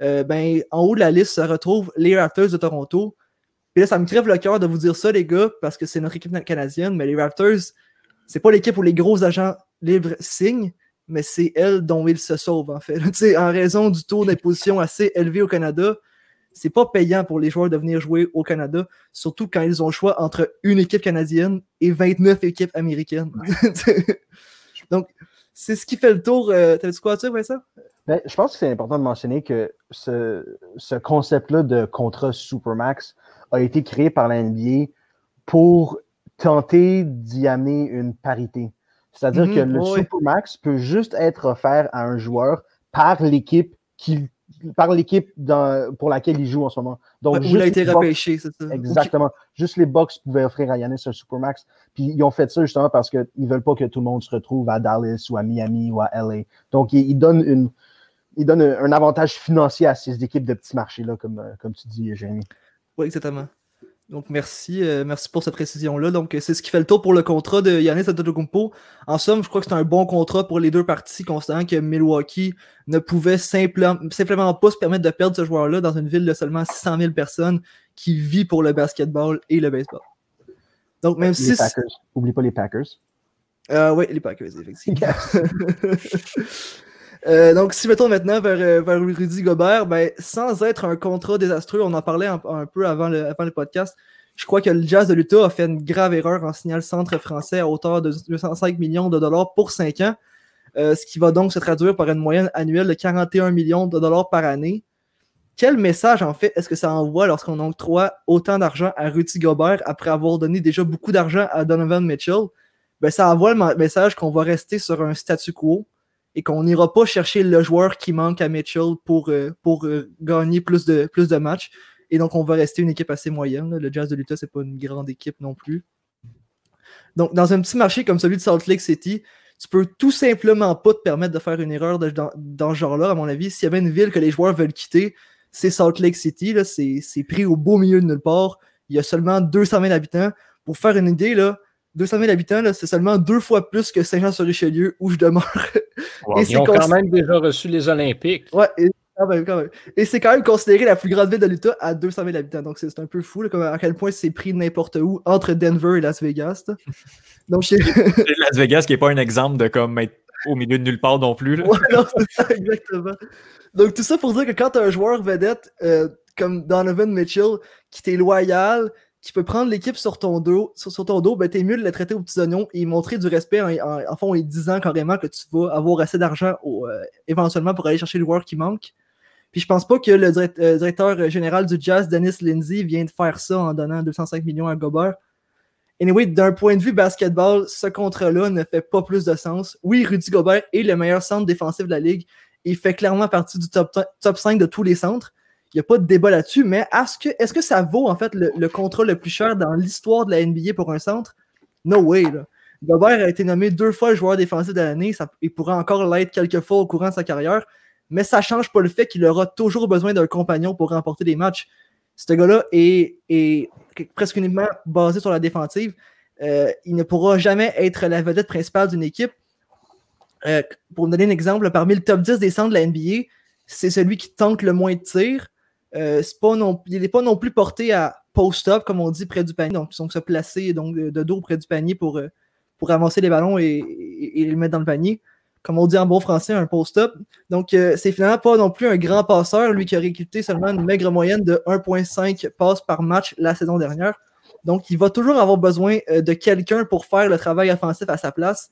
euh, ben, en haut de la liste se retrouvent les Raptors de Toronto. Puis là, ça me crève le cœur de vous dire ça, les gars, parce que c'est notre équipe canadienne, mais les Raptors, c'est pas l'équipe où les gros agents libres signent. mais c'est elle dont il se sauve, en fait. <laughs> en raison du taux d'imposition assez élevé au Canada, c'est pas payant pour les joueurs de venir jouer au Canada, surtout quand ils ont le choix entre une équipe canadienne et 29 équipes américaines. <laughs> Donc, c'est ce qui fait le tour. Euh, T'avais-tu quoi à dire, ça? Ben, je pense que c'est important de mentionner que ce, ce concept-là de contrat Supermax a été créé par la NBA pour tenter d'y amener une parité. C'est-à-dire que mhm. le Supermax peut juste être offert à un joueur par l'équipe qui par l'équipe pour laquelle il joue en ce moment. Donc, il a été repêché, c'est ça. Exactement. Juste les Bucks pouvaient offrir à Yanis un Supermax. Puis ils ont fait ça justement parce qu'ils ne veulent pas que tout le monde se retrouve à Dallas ou à Miami ou à LA. Donc, ils, donnent, une, ils donnent un avantage financier à ces équipes de petits marchés-là, comme, euh, comme tu dis, Jérémy. Oui, exactement. Donc, merci, euh, merci pour cette précision-là. Donc, c'est ce qui fait le tour pour le contrat de Yanis Antetokounmpo. En somme, je crois que c'est un bon contrat pour les deux parties, considérant que Milwaukee ne pouvait simplement, simplement pas se permettre de perdre ce joueur-là dans une ville de seulement 600 000 personnes qui vit pour le basketball et le baseball. Donc, même si. Oublie pas les Packers. Euh, oui, les Packers, effectivement. <laughs> <laughs> Euh, donc, si mettons maintenant vers, vers Rudy Gobert, ben, sans être un contrat désastreux, on en parlait un, peu avant le, podcast, je crois que le Jazz de l'Utah a fait une grave erreur en signant le centre français à hauteur de 205 millions de dollars pour 5 ans, euh, ce qui va donc se traduire par une moyenne annuelle de 41 millions de dollars par année. Quel message, en fait, est-ce que ça envoie lorsqu'on octroie autant d'argent à Rudy Gobert après avoir donné déjà beaucoup d'argent à Donovan Mitchell? Ben, ça envoie le message qu'on va rester sur un statu quo et qu'on n'ira pas chercher le joueur qui manque à Mitchell pour, euh, pour euh, gagner plus de, plus de matchs. Et donc, on va rester une équipe assez moyenne. Le Jazz de l'Utah, c'est pas une grande équipe non plus. Donc, dans un petit marché comme celui de Salt Lake City, tu peux tout simplement pas te permettre de faire une erreur dans, dans, ce genre-là, à mon avis. S'il y avait une ville que les joueurs veulent quitter, c'est Salt Lake City. C'est pris au beau milieu de nulle part. Il y a seulement 200 000 habitants. Pour faire une idée, là, 200 000 habitants, c'est seulement deux fois plus que Saint-Jean-sur-Richelieu où je demeure. <laughs> ils ont quand même déjà reçu les Olympiques. Ouais, et, et c'est quand même considéré la plus grande ville de l'Utah à 200 000 habitants. Donc c'est un peu fou à quel point c'est pris n'importe où entre Denver et Las Vegas. <laughs> Donc, Las Vegas qui n'est pas un exemple de comme être au milieu de nulle part non plus. Ouais, non, c'est ça, <laughs> exactement. Donc tout ça pour dire que quand tu as un joueur vedette euh, comme Donovan Mitchell qui t'est loyal, qui peut prendre l'équipe sur ton dos, sur, ton dos, ben t'es mieux de le traiter aux petits oignons et montrer du respect en, en, fond en disant carrément que tu vas avoir assez d'argent euh, éventuellement pour aller chercher le joueur qui manque. Puis je pense pas que le euh, directeur général du Jazz, Dennis Lindsay, vient de faire ça en donnant 205 millions à Gobert. Anyway, d'un point de vue basketball, ce contrat-là ne fait pas plus de sens. Oui, Rudy Gobert est le meilleur centre défensif de la ligue. Il fait clairement partie du top, top 5 de tous les centres. Il n'y a pas de débat là-dessus, mais est-ce que, est que ça vaut en fait le, contrat le plus cher dans l'histoire de la NBA pour un centre? No way. Gobert a été nommé deux fois le joueur défensif de l'année. Il pourrait encore l'être quelques fois au courant de sa carrière, mais ça ne change pas le fait qu'il aura toujours besoin d'un compagnon pour remporter des matchs. Ce gars-là est, presque uniquement basé sur la défensive. Euh, il ne pourra jamais être la vedette principale d'une équipe. Euh, pour vous donner un exemple, parmi le top 10 des centres de la NBA, c'est celui qui tente le moins de tirs. Euh, il n'est pas non plus porté à post-up, comme on dit, près du panier. Donc, ils se placer donc, de dos près du panier pour, euh, pour avancer les ballons et, les mettre dans le panier. Comme on dit en bon français, un post-up. Donc, euh, c'est finalement pas non plus un grand passeur, lui qui a récupéré seulement une maigre moyenne de 1,5 passes par match la saison dernière. Donc, il va toujours avoir besoin de quelqu'un pour faire le travail offensif à sa place.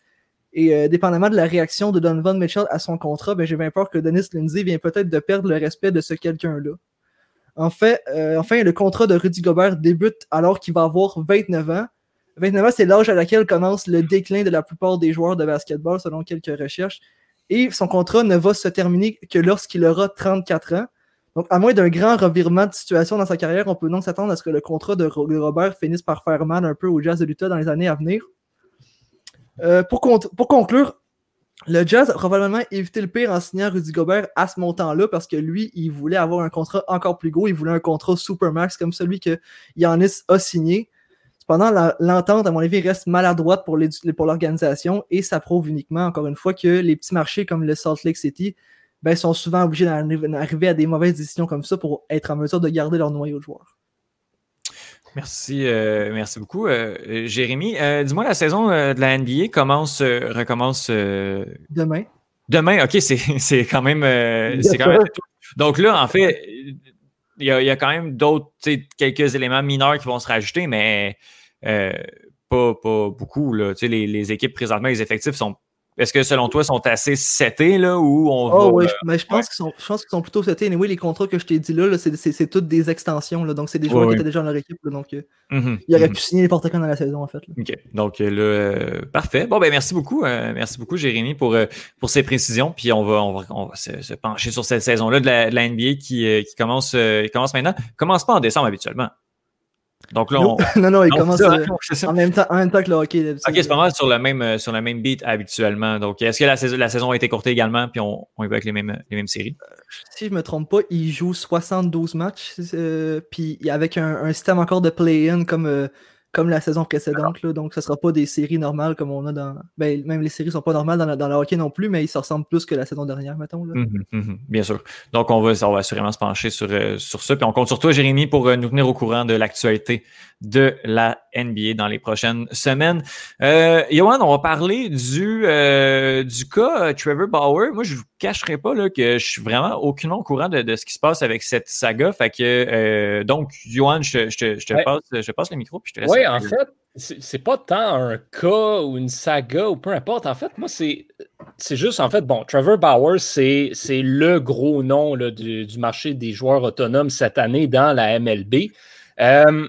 Et dépendamment de la réaction de Donovan Mitchell à son contrat, ben, j'ai bien peur que Dennis Lindsay vient peut-être de perdre le respect de ce quelqu'un-là. En fait, euh, enfin, le contrat de Rudy Gobert débute alors qu'il va avoir 29 ans. 29 ans, c'est l'âge à laquelle commence le déclin de la plupart des joueurs de basketball, selon quelques recherches. Et son contrat ne va se terminer que lorsqu'il aura 34 ans. Donc, à moins d'un grand revirement de situation dans sa carrière, on peut donc s'attendre à ce que le contrat de Robert finisse par faire mal un peu au Jazz de l'Utah dans les années à venir. Euh, pour, pour, conclure, le Jazz a probablement évité le pire en signant Rudy Gobert à ce montant-là parce que lui, il voulait avoir un contrat encore plus gros. Il voulait un contrat Supermax comme celui que Yanis a signé. Cependant, l'entente, à mon avis, reste maladroite pour l'organisation et ça prouve uniquement, encore une fois, que les petits marchés comme le Salt Lake City ben, sont souvent obligés d'arriver à des mauvaises décisions comme ça pour être en mesure de garder leur noyau de joueurs. Merci, euh, merci beaucoup, euh, Jérémy. Euh, dis-moi, la saison de la NBA commence, recommence demain. Demain, OK, c'est <laughs> quand même. Euh, quand même Donc là, en fait, il y, a, quand même d'autres, quelques éléments mineurs qui vont se rajouter, mais euh, pas, pas beaucoup. Là. Les, les équipes présentement, les effectifs sont est-ce que selon toi, ils sont assez setés là ou on oh, oui, mais je pense qu'ils sont, je pense qu'ils sont plutôt setés. Et oui, les contrats que je t'ai dit là, c'est toutes des extensions. Là, donc, c'est des joueurs qui étaient déjà dans leur équipe. donc, euh, mm-hmm, ils auraient mm-hmm. pu signer n'importe quand dans la saison, en fait. OK. Donc, là, euh, parfait. Bon, ben merci beaucoup. Euh, merci beaucoup, Jérémy, pour, pour ces précisions. Puis, on va, on va, on va se, pencher sur cette saison-là de la, de la NBA qui, qui commence, qui commence maintenant. Commence pas en décembre habituellement. Donc là, on... <laughs> non, non, il commence euh, <laughs> en, même temps, en même temps que le hockey. Ok, c'est pas mal sur le même, euh, sur la même beat habituellement. Donc, est-ce que la saison, la saison a été courtée également, puis on, on y va avec les mêmes, les mêmes séries? Euh, si je me trompe pas, il joue 72 matchs, puis avec un, un, système encore de play-in comme comme la saison précédente. Là, donc, ce ne sera pas des séries normales comme on a dans. Ben, même les séries ne sont pas normales dans, dans, le hockey non plus, mais ils se ressemblent plus que la saison dernière, mettons. Là. Mhm, mhm, bien sûr. Donc, on va, on va assurément se pencher sur, euh, sur ça. Puis on compte sur toi, Jérémy, pour euh, nous tenir au courant de l'actualité de la NBA dans les prochaines semaines. Euh, Johan, on va parler du, euh, du cas Trevor Bauer. Moi, je ne vous cacherai pas là, que je suis vraiment aucunement au courant de, de, ce qui se passe avec cette saga. Fait que, donc, Johan, je, je, je, te passe, je passe le micro puis je te laisse. Oui, en fait, c'est pas tant un cas ou une saga ou peu importe. En fait, moi, c'est juste, en fait, bon, Trevor Bauer, c'est le gros nom là, du, du, marché des joueurs autonomes cette année dans la MLB. Euh,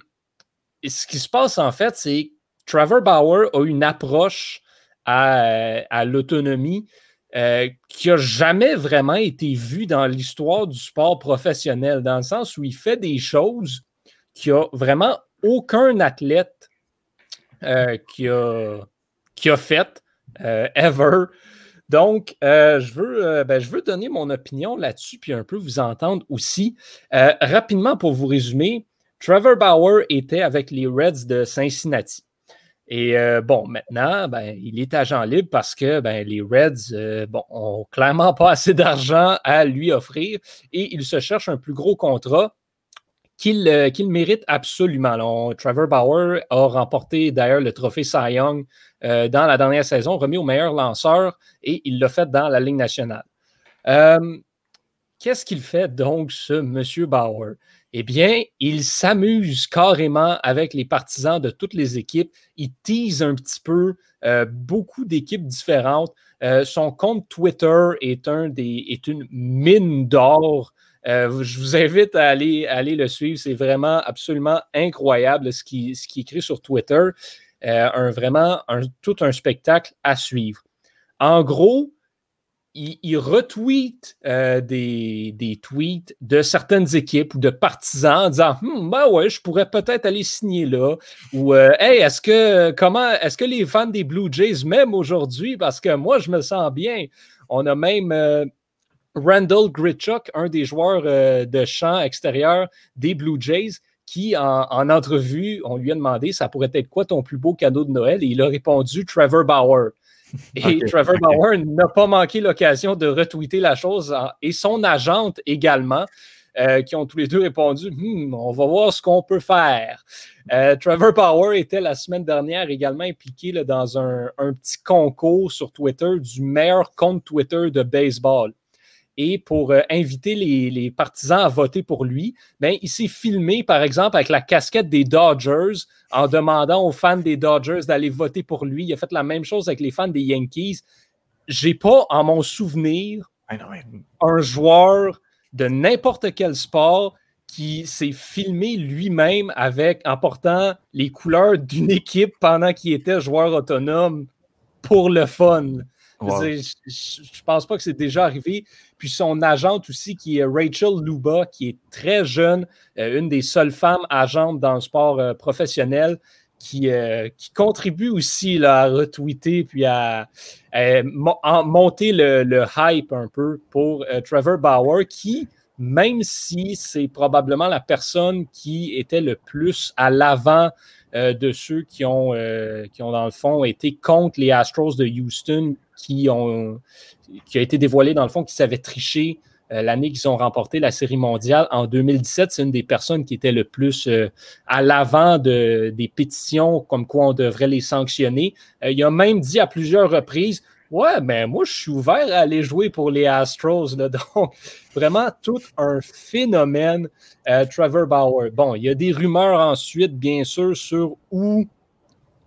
ce qui se passe, en fait, c'est Trevor Bauer a une approche à, l'autonomie euh, qui n'a jamais vraiment été vue dans l'histoire du sport professionnel, dans le sens où il fait des choses qui a vraiment aucun athlète euh, qui, a, qui a fait euh, ever. Donc, je, veux, ben, je veux donner mon opinion là-dessus, puis un peu vous entendre aussi. rapidement, pour vous résumer, Trevor Bauer était avec les Reds de Cincinnati. Et bon, maintenant, ben, il est agent libre parce que ben, les Reds bon, ont clairement pas assez d'argent à lui offrir et il se cherche un plus gros contrat euh, qu'il mérite absolument. Trevor Bauer a remporté d'ailleurs le trophée Cy Young euh, dans la dernière saison, remis au meilleur lanceur, et il l'a fait dans la Ligue nationale. Euh, qu'est-ce qu'il fait donc, ce monsieur Bauer? Eh bien, il s'amuse carrément avec les partisans de toutes les équipes. Il tease un petit peu beaucoup d'équipes différentes. son compte Twitter est, un une mine d'or euh, je vous invite à aller, le suivre. C'est vraiment absolument incroyable ce qu'il qui écrit sur Twitter. Euh, un, vraiment tout un spectacle à suivre. En gros, il, retweet euh, des, tweets de certaines équipes ou de partisans en disant hm, ben ouais, je pourrais peut-être aller signer là. Ou Hey, est-ce que comment est-ce que les fans des Blue Jays m'aiment aujourd'hui? Parce que moi, je me sens bien. On a même Randall Gritchuk, un des joueurs euh, de champ extérieur des Blue Jays, qui, en, entrevue, on lui a demandé ça pourrait être quoi ton plus beau cadeau de Noël et il a répondu Trevor Bauer. Et Trevor Bauer n'a pas manqué l'occasion de retweeter la chose et son agente également. Euh, qui ont tous les deux répondu hmm, on va voir ce qu'on peut faire. Euh, Trevor Bauer était la semaine dernière également impliqué dans un, petit concours sur Twitter du meilleur compte Twitter de baseball et pour euh, inviter les, partisans à voter pour lui, ben, il s'est filmé, par exemple, avec la casquette des Dodgers en demandant aux fans des Dodgers d'aller voter pour lui. Il a fait la même chose avec les fans des Yankees. J'ai pas en mon souvenir un joueur de n'importe quel sport qui s'est filmé lui-même avec en portant les couleurs d'une <laughs> équipe pendant qu'il était joueur autonome pour le fun. Je, ne pense pas que c'est déjà arrivé. Puis son agente aussi, qui est Rachel Luba, qui est très jeune, euh, une des seules femmes agentes dans le sport euh, professionnel, qui, euh, qui, contribue aussi là, à retweeter puis à, monter le, hype un peu pour Trevor Bauer, qui, même si c'est probablement la personne qui était le plus à l'avant de ceux qui ont, qui ont, dans le fond, été contre les Astros de Houston qui, ont, qui a été dévoilé dans le fond qu'ils savaient tricher euh, l'année qu'ils ont remporté la Série mondiale en 2017. C'est une des personnes qui était le plus euh, à l'avant de, des pétitions comme quoi on devrait les sanctionner. Euh, il a même dit à plusieurs reprises Ouais, mais moi, je suis ouvert à aller jouer pour les Astros. <laughs> donc, vraiment, tout un phénomène, euh, Trevor Bauer. Bon, il y a des rumeurs ensuite, bien sûr, sur où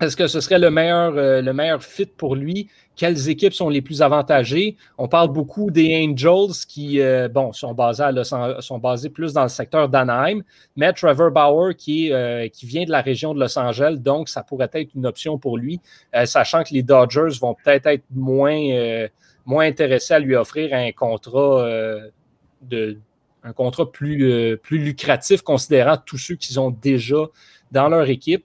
est-ce que ce serait le meilleur, euh, le meilleur fit pour lui? Quelles équipes sont les plus avantagées? On parle beaucoup des Angels qui, euh, sont basés, plus dans le secteur d'Anaheim, mais Trevor Bauer qui, euh, qui vient de la région de Los Angeles, donc ça pourrait être une option pour lui, sachant que les Dodgers vont peut-être être moins, intéressés à lui offrir un contrat plus lucratif considérant tous ceux qu'ils ont déjà dans leur équipe.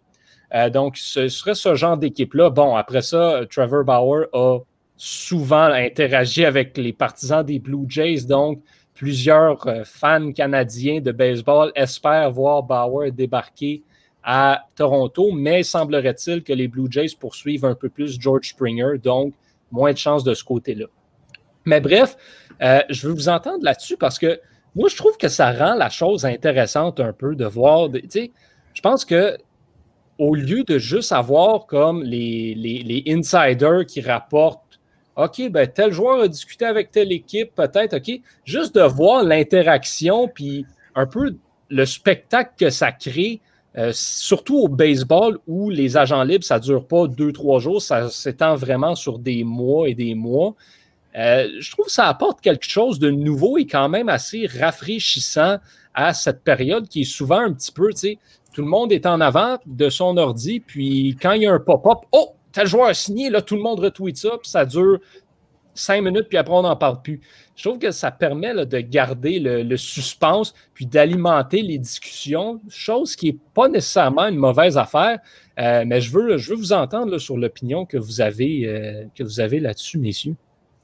Euh, donc, ce serait ce genre d'équipe-là. Bon, après ça, Trevor Bauer a souvent interagi avec les partisans des Blue Jays. Donc, plusieurs euh, fans canadiens de baseball espèrent voir Bauer débarquer à Toronto, mais semblerait-il que les Blue Jays poursuivent un peu plus George Springer, donc moins de chances de ce côté-là. Mais bref, euh, je veux vous entendre là-dessus parce que moi, je trouve que ça rend la chose intéressante un peu de voir. Tu sais, je pense que au lieu de juste avoir comme les, les, insiders qui rapportent OK, ben tel joueur a discuté avec telle équipe, peut-être, OK, juste de voir l'interaction, puis un peu le spectacle que ça crée, euh, surtout au baseball où les agents libres, ça ne dure pas deux, trois jours, ça s'étend vraiment sur des mois et des mois. Euh, je trouve que ça apporte quelque chose de nouveau et quand même assez rafraîchissant à cette période qui est souvent un petit peu, tu sais, tout le monde est en avant de son ordi, puis quand il y a un pop-up, oh, tel joueur a signé, là, tout le monde retweet ça, puis ça dure cinq minutes, puis après, on n'en parle plus. Je trouve que ça permet de garder le, suspense, puis d'alimenter les discussions, chose qui n'est pas nécessairement une mauvaise affaire. Euh, mais je veux, je veux vous entendre sur l'opinion que vous avez, euh, que vous avez là-dessus, messieurs.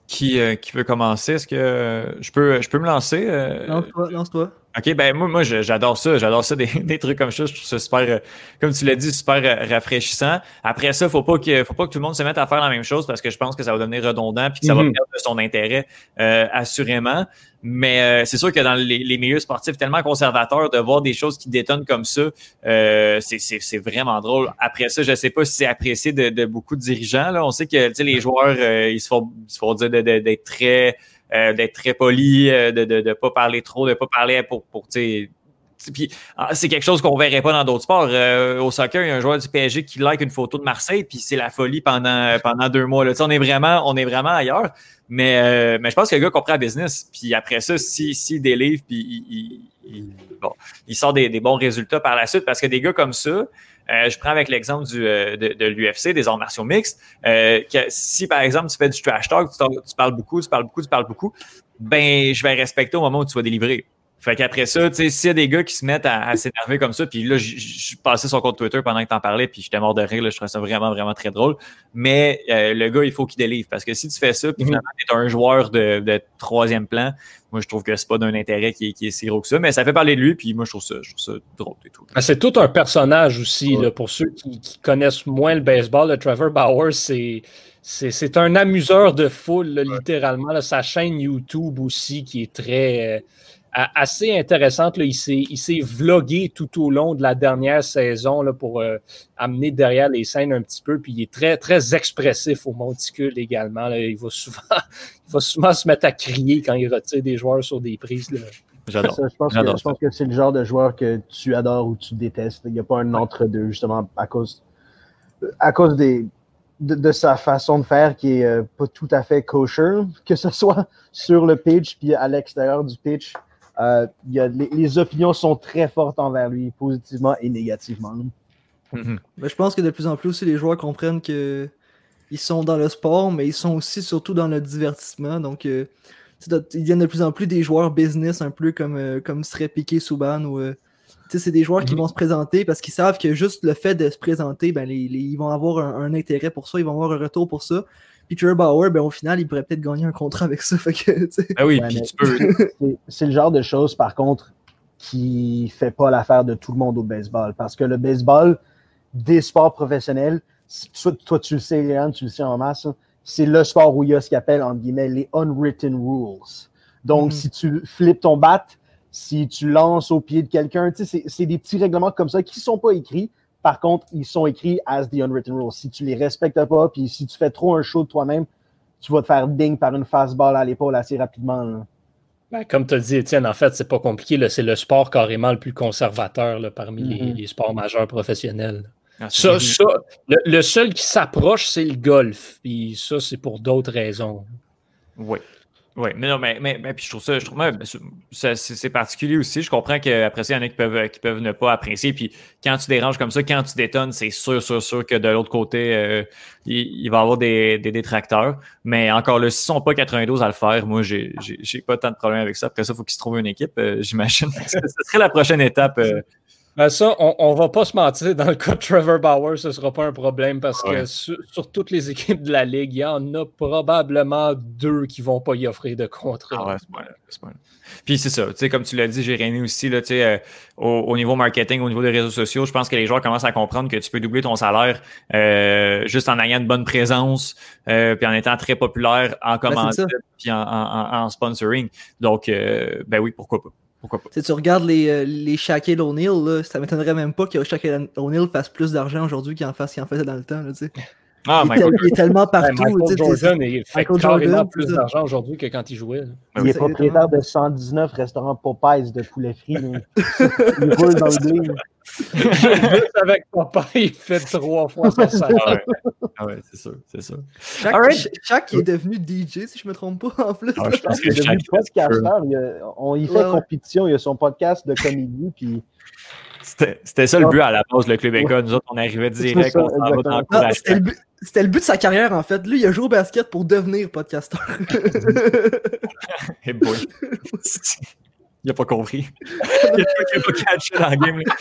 Qui, euh, qui veut commencer? Est-ce que je peux, je peux me lancer? Lance-toi. Lance-toi. OK, ben moi, moi j'adore ça. J'adore ça, <laughs> des, des, trucs comme ça. Je trouve ça super, euh, comme tu l'as dit, super euh, rafraîchissant. Après ça, faut pas que faut pas que tout le monde se mette à faire la même chose parce que je pense que ça va devenir redondant puis que ça va mhm. perdre son intérêt, euh, assurément. Mais c'est sûr que dans les, les, milieux sportifs tellement conservateurs, de voir des choses qui détonnent comme ça, c'est vraiment drôle. Après ça, je sais pas si c'est apprécié de, de, beaucoup de dirigeants. Là. On sait que les joueurs, ils se font, ils se font dire d'être très euh, d'être très poli, euh, de ne de, pas parler trop, de pas parler pour, pour puis ah, c'est quelque chose qu'on verrait pas dans d'autres sports. Euh, au soccer, il y a un joueur du PSG qui like une photo de Marseille, puis c'est la folie pendant, pendant deux mois. Là. On est vraiment, on est vraiment ailleurs. Mais, mais je pense que le gars comprend business. Puis après ça, s'il si, si délivre, puis il, sort des, des, bons résultats par la suite, parce que des gars comme ça, je prends avec l'exemple du, euh, de, de l'UFC, des arts martiaux mixtes. Euh, que si, par exemple, tu fais du trash talk, tu, tu, parles beaucoup, tu parles beaucoup, tu parles beaucoup, ben, je vais respecter au moment où tu vas délivrer. Fait qu'après ça, tu sais, s'il y a des gars qui se mettent à, s'énerver comme ça, puis là, je passé sur compte Twitter pendant que t'en parlais, puis j'étais mort de rire, là, je trouvais ça vraiment, vraiment très drôle. Mais le gars, il faut qu'il délivre, parce que si tu fais ça, puis mhm. finalement, t'es un joueur de, de, troisième plan, moi, je trouve que c'est pas d'un intérêt qui est, qui est, si gros que ça, mais ça fait parler de lui, puis moi, je trouve ça, je trouve ça drôle et tout. Ah, c'est tout un personnage aussi, là, pour ceux qui, connaissent moins le baseball. Le Trevor Bauer, c'est. C'est un amuseur de foule, littéralement. sa chaîne YouTube aussi, qui est très, euh, assez intéressante. Là. Il s'est vlogué tout au long de la dernière saison là, pour euh, amener derrière les scènes un petit peu. Puis il est très, très expressif au monticule également. Il, va souvent, <laughs> il va souvent se mettre à crier quand il retire des joueurs sur des prises. J'adore. Je pense, que, je pense que c'est le genre de joueur que tu adores ou tu détestes. Il n'y a pas un entre-deux, justement, à cause, à cause des, de, sa façon de faire qui est euh, pas tout à fait kosher, que ce <laughs> soit sur le pitch puis à l'extérieur du pitch. Euh, y a, les, opinions sont très fortes envers lui, positivement et négativement. Mhm. Mais je pense que de plus en plus aussi les joueurs comprennent que ils sont dans le sport, mais ils sont aussi surtout dans le divertissement. Donc, euh, ils viennent de plus en plus des joueurs business, un peu comme, euh, comme serait Piqué Souban. Ou, c'est des joueurs qui mhm. vont se présenter parce qu'ils savent que juste le fait de se présenter, ben, ils vont avoir un, intérêt pour ça, ils vont avoir un retour pour ça. Peter Bauer, ben, au final, il pourrait peut-être gagner un contrat avec ça. ah oui, puis tu peux. C'est le genre de choses, par contre, qui fait pas l'affaire de tout le monde au baseball. Parce que le baseball, des sports professionnels, toi, tu le sais, Léon, tu le sais en masse, c'est le sport où il y a ce qu'on appelle, entre guillemets, les unwritten rules. Donc, mm-hmm. si tu flippes ton bat, si tu lances au pied de quelqu'un, c'est des petits règlements comme ça qui ne sont pas écrits, par contre, ils sont écrits as the unwritten rules. Si tu les respectes pas, puis si tu fais trop un show de toi-même, tu vas te faire ding par une fastball à l'épaule assez rapidement. Ben, comme tu as dit, Étienne, en fait, c'est pas compliqué. C'est le sport carrément le plus conservateur parmi les, mm-hmm. sports majeurs professionnels. Ah, ça, ça, le, seul qui s'approche, c'est le golf. Puis ça, c'est pour d'autres raisons. Oui. Oui, mais non, mais, mais, puis je trouve ça, je trouve c'est particulier aussi. Je comprends qu'après ça, il y en a qui peuvent, qui peuvent ne pas apprécier. Puis quand tu déranges comme ça, quand tu détonnes, c'est sûr, sûr, sûr que de l'autre côté, euh, il, va y avoir des, des, détracteurs. Mais encore là, s'ils sont pas 92 à le faire, moi, j'ai pas tant de problème avec ça. Après ça, il faut qu'ils se trouvent une équipe, euh, j'imagine. <laughs> ce serait la prochaine étape. Euh, ben ça, on, ne va pas se mentir, dans le cas de Trevor Bauer, ce ne sera pas un problème parce que sur, toutes les équipes de la Ligue, il y en a probablement deux qui ne vont pas y offrir de contrat. Ah ouais, Puis c'est ça, comme tu l'as dit, Jérémy aussi, là, euh, au, au, niveau marketing, au niveau des réseaux sociaux, je pense que les joueurs commencent à comprendre que tu peux doubler ton salaire euh, juste en ayant une bonne présence, euh, puis en étant très populaire en ben, commandite, puis en, en, sponsoring. Donc, ben oui, pourquoi pas. Pourquoi pas? Si tu regardes les, euh, les Shaquille O'Neal, ça m'étonnerait même pas que Shaquille O'Neal fasse plus d'argent aujourd'hui qu'il en, en faisait dans le temps. Là, ah, il, est, il, est tellement partout. Michael Jordan il fait carrément plus d'argent aujourd'hui que quand il jouait. Il est propriétaire de 119 restaurants Popeyes de poulet frit. <laughs> il roule dans le blé. Juste avec papa, il fait trois fois son salaire. Ah ouais, c'est sûr, c'est sûr. Chaque, est devenu DJ, si je ne me trompe pas, en plus. Ah, je pense qu'il est devenu podcasteur. Il on y fait compétition, il y a son podcast de comédie, puis... C'était ça le but à la base, le Club École. Nous autres, on arrivait direct, on s'en va C'était le, but de sa carrière, en fait. Lui, il a joué au basket pour devenir podcasteur. <laughs> boy. <laughs> Il n'a pas compris. <laughs> il n'a pas catché dans la game. <laughs>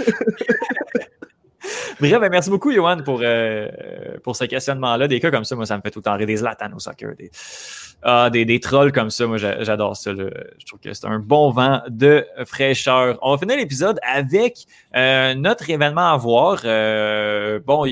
Bref, ben, merci beaucoup, Johan, pour, euh, pour ce questionnement-là. Des cas comme ça, moi, ça me fait tout le temps rire. Des Zlatan au soccer, des, ah, des, trolls comme ça. Moi, j'adore ça. Je trouve que c'est un bon vent de fraîcheur. On va finir l'épisode avec euh, notre événement à voir. Euh, bon,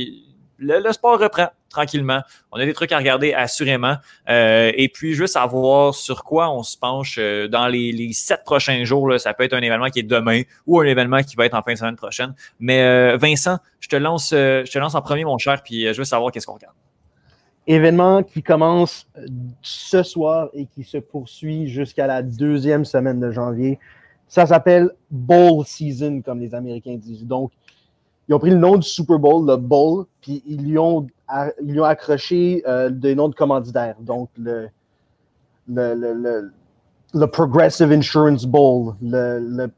le, sport reprend tranquillement. On a des trucs à regarder assurément. Euh, et puis, juste savoir sur quoi on se penche euh, dans les, sept prochains jours. Ça peut être un événement qui est demain ou un événement qui va être en fin de semaine prochaine. Mais euh, Vincent, je te lance, je te lance en premier, mon cher, puis je veux savoir qu'est-ce qu'on regarde. Événement qui commence ce soir et qui se poursuit jusqu'à la deuxième semaine de janvier. Ça s'appelle Bowl Season, comme les Américains disent. Donc, ils ont pris le nom du Super Bowl, le Bowl, puis ils lui ont, ils ont accroché euh, des noms de commanditaires. Donc, le, le, le, le, Progressive Insurance Bowl, le,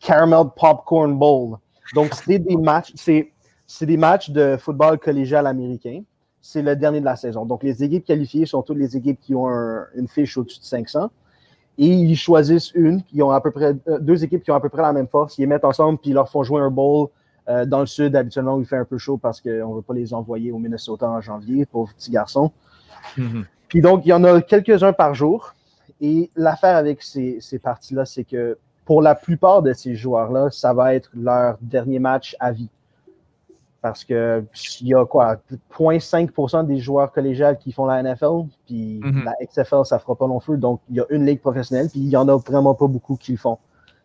Caramel Popcorn Bowl. Donc, c'est des matchs, c'est, c'est des matchs de football collégial américain. C'est le dernier de la saison. Donc, les équipes qualifiées sont toutes les équipes qui ont une fiche au-dessus de 500 et ils choisissent une qui ont à peu près euh, deux équipes qui ont à peu près la même force, ils les mettent ensemble puis ils leur font jouer un bowl euh, dans le sud, habituellement, il fait un peu chaud parce qu'on ne veut pas les envoyer au Minnesota en janvier, pauvres petits garçons. Mhm. Puis donc, il y en a quelques-uns par jour. Et l'affaire avec ces, ces parties-là, c'est que pour la plupart de ces joueurs-là, ça va être leur dernier match à vie. Parce que il y a quoi, 0.5% des joueurs collégiales qui font la NFL, puis mhm. la XFL, ça fera pas long feu. Donc, il y a une ligue professionnelle, puis il y en a vraiment pas beaucoup qui le font,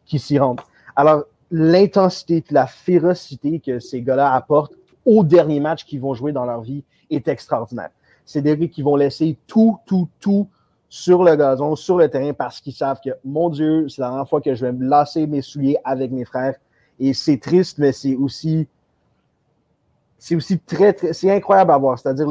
qui s'y rendent. Alors, l'intensité la férocité que ces gars-là apportent au dernier match qu'ils vont jouer dans leur vie est extraordinaire. C'est des gars qui vont laisser tout, tout, tout sur le gazon, sur le terrain, parce qu'ils savent que, mon Dieu, c'est la dernière fois que je vais me lasser mes souliers avec mes frères. Et c'est triste, mais c'est aussi, c'est aussi très, très, c'est incroyable à voir. C'est-à-dire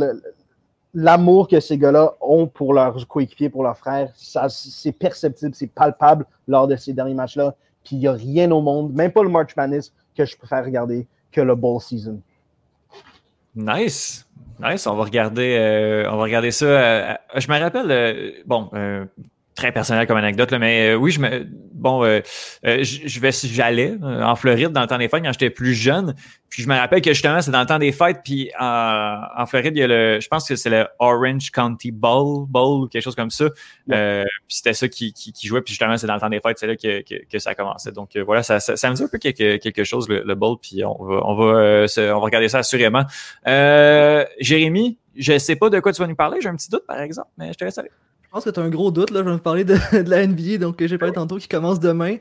l'amour que ces gars-là ont pour leurs coéquipiers, pour leurs frères, c'est perceptible, c'est palpable lors de ces derniers matchs-là. Il n'y a rien au monde, même pas le March Madness, que je préfère regarder que le Bowl Season. Nice. Nice. On va regarder, euh, on va regarder ça. Euh, je me rappelle, euh, bon, très personnel comme anecdote, là, mais oui, je me, bon, je, vais, j'allais en Floride dans le temps des fêtes quand j'étais plus jeune. Puis je me rappelle que justement, c'est dans le temps des fêtes. Puis en, Floride, il y a le, je pense que c'est le Orange County Bowl, Bowl ou quelque chose comme ça. Euh, puis c'était ça qui, qui, jouait. Puis justement, c'est dans le temps des fêtes, c'est là que, que, que, ça commençait. Donc euh, voilà, ça, ça, ça, me dit un peu quelque, quelque chose, le, le Bowl. Puis on va, on, va, euh, on va regarder ça assurément. Jérémy, je sais pas de quoi tu vas nous parler. J'ai un petit doute, par exemple, mais je te laisse aller. Je pense que tu as un gros doute. Là. Je vais te parler de, <laughs> la NBA, donc j'ai parlé tantôt qui commence demain.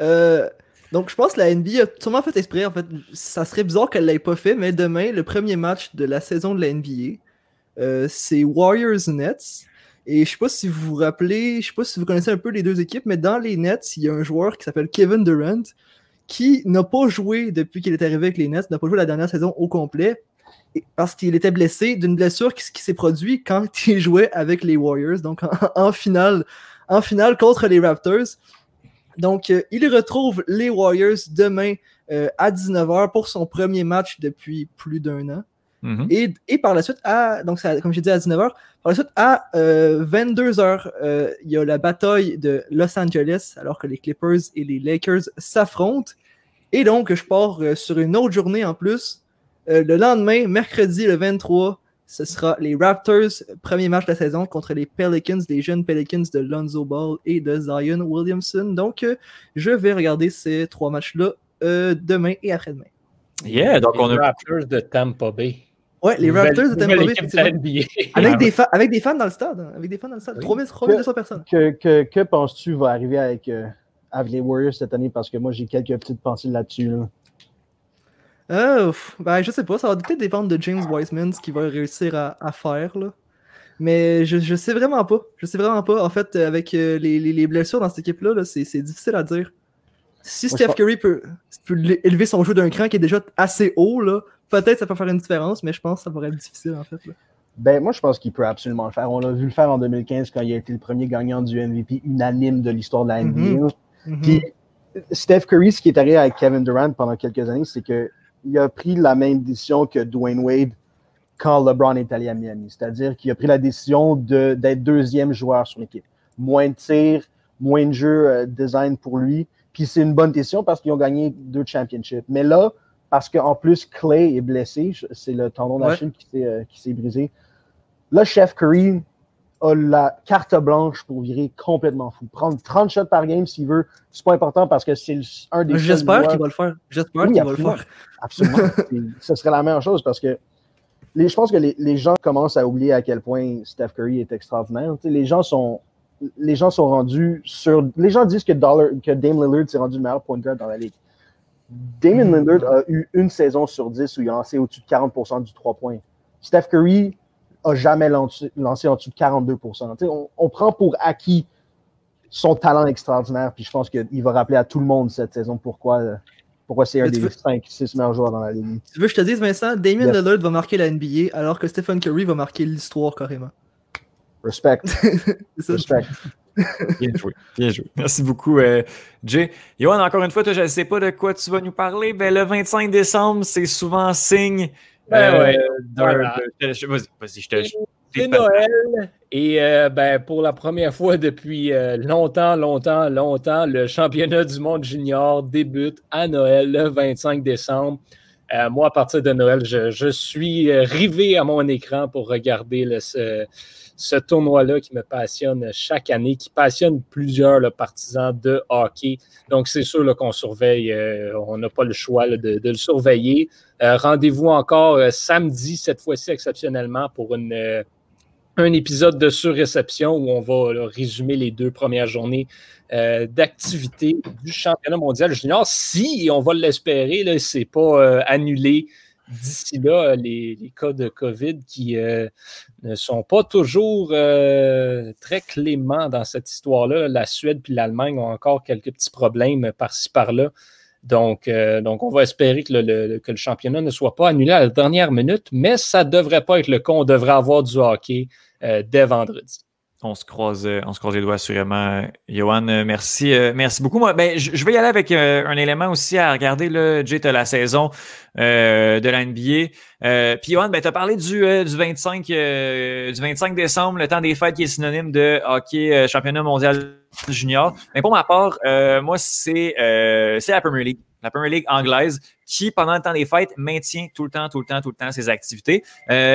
Euh, donc, je pense que la NBA a sûrement fait exprès. En fait, ça serait bizarre qu'elle l'ait pas fait, mais demain, le premier match de la saison de la NBA, euh, c'est Warriors Nets. Et je sais pas si vous vous rappelez, je sais pas si vous connaissez un peu les deux équipes, mais dans les Nets, il y a un joueur qui s'appelle Kevin Durant qui n'a pas joué depuis qu'il est arrivé avec les Nets, n'a pas joué la dernière saison au complet parce qu'il était blessé d'une blessure qui, s'est produite quand <laughs> il jouait avec les Warriors, donc en, finale, en finale contre les Raptors. Donc, euh, il retrouve les Warriors demain euh, à 19h pour son premier match depuis plus d'un an. Mm-hmm. et, par la suite, à, donc comme j'ai dit à 19h, par la suite à 22h, euh, il y a la bataille de Los Angeles alors que les Clippers et les Lakers s'affrontent. Et donc, je pars sur une autre journée en plus euh, le lendemain, mercredi le 23, ce sera les Raptors, premier match de la saison contre les Pelicans, les jeunes Pelicans de Lonzo Ball et de Zion Williamson. Donc, euh, je vais regarder ces trois matchs-là euh, demain et après-demain. Yeah, donc on a. Les Raptors de Tampa Bay. Ouais, les Raptors de Tampa Bay. <laughs> Avec des, avec des fans dans le stade. Hein, avec des fans dans le stade. 3200 personnes. Que, que, que penses-tu va arriver avec, avec les Warriors cette année? Parce que moi, j'ai quelques petites pensées là-dessus. là dessus euh, ben, je sais pas, ça va peut-être dépendre de James Wiseman, ce qu'il va réussir à, faire. Là. Mais je, je sais vraiment pas. Je sais vraiment pas. En fait, avec euh, les, les, blessures dans cette équipe-là, c'est difficile à dire. Si Steph Curry peut, élever son jeu d'un cran qui est déjà assez haut, peut-être ça peut faire une différence, mais je pense que ça va être difficile en fait. Ben, moi, je pense qu'il peut absolument le faire. On l'a vu le faire en 2015 quand il a été le premier gagnant du MVP unanime de l'histoire de la NBA. Mm-hmm. Mm-hmm. Puis, Steph Curry, ce qui est arrivé avec Kevin Durant pendant quelques années, c'est que il a pris la même décision que Dwayne Wade quand LeBron est allé à Miami. C'est-à-dire qu'il a pris la décision d'être deuxième joueur sur l'équipe. Moins de tirs, moins de jeux euh, design pour lui. Puis c'est une bonne décision parce qu'ils ont gagné deux championships. Mais là, parce qu'en plus Clay est blessé, c'est le tendon d'Achille euh, qui s'est brisé. Là, Chef Curry a la carte blanche pour virer complètement fou. Prendre 30 shots par game s'il veut, c'est pas important parce que c'est un des J'espère qu'il va le faire. J'espère qu'il va le faire. Absolument. <laughs> ce serait la meilleure chose parce que les, je pense que les, les, gens commencent à oublier à quel point Steph Curry est extraordinaire. les gens sont les gens sont rendus sur. Les gens disent que, Dollar, que Dame Lillard s'est rendu le meilleur point guard dans la ligue. Damon mm. Lillard a eu une saison sur 10 où il a lancé au-dessus de 40% du 3 points. Steph Curry a jamais lancé, en dessous de 42 on, on, prend pour acquis son talent extraordinaire, puis je pense qu'il va rappeler à tout le monde cette saison pourquoi, pourquoi c'est un des 5-6 meilleurs joueurs dans la ligue. Tu veux que je te dise, Vincent, Damien Lillard va marquer la NBA alors que Stephen Curry va marquer l'histoire carrément. Respect. <laughs> Respect. Bien joué. Bien joué. Merci beaucoup, euh, Jay. Yoann, encore une fois, je ne sais pas de quoi tu vas nous parler. Ben, le 25 décembre, c'est souvent signe ben ouais, Vas-y, je te. C'est Noël et euh, ben, pour la première fois depuis euh, longtemps, longtemps, longtemps, le championnat du monde junior débute à Noël le 25 décembre. Euh, moi, à partir de Noël, je, suis rivé à mon écran pour regarder le, ce, ce tournoi-là qui me passionne chaque année, qui passionne plusieurs partisans de hockey. Donc, c'est sûr qu'on surveille, euh, on n'a pas le choix de, le surveiller. Euh, rendez-vous encore euh, samedi, cette fois-ci exceptionnellement, pour une, un épisode de surréception où on va résumer les deux premières journées d'activité du championnat mondial junior. Si, on va l'espérer, ce n'est pas annulé d'ici là, les, cas de COVID qui euh, ne sont pas toujours euh, très cléments dans cette histoire-là. La Suède puis l'Allemagne ont encore quelques petits problèmes par-ci par-là. Donc, euh, donc, on va espérer que le, que le, championnat ne soit pas annulé à la dernière minute, mais ça ne devrait pas être le cas. On devrait avoir du hockey dès vendredi on se croise, euh, on se croise les doigts assurément. Johan, euh, merci, euh, merci beaucoup. Moi, ben, je, vais y aller avec un élément aussi à regarder. Là, Jay, la saison de la NBA. Puis Johan, ben, tu as parlé du, du, 25, du 25 décembre, le temps des fêtes qui est synonyme de hockey championnat mondial junior. Mais pour ma part, moi, c'est la Premier League. La Premier League anglaise, qui, pendant le temps des fêtes, maintient tout le temps, tout le temps, tout le temps ses activités.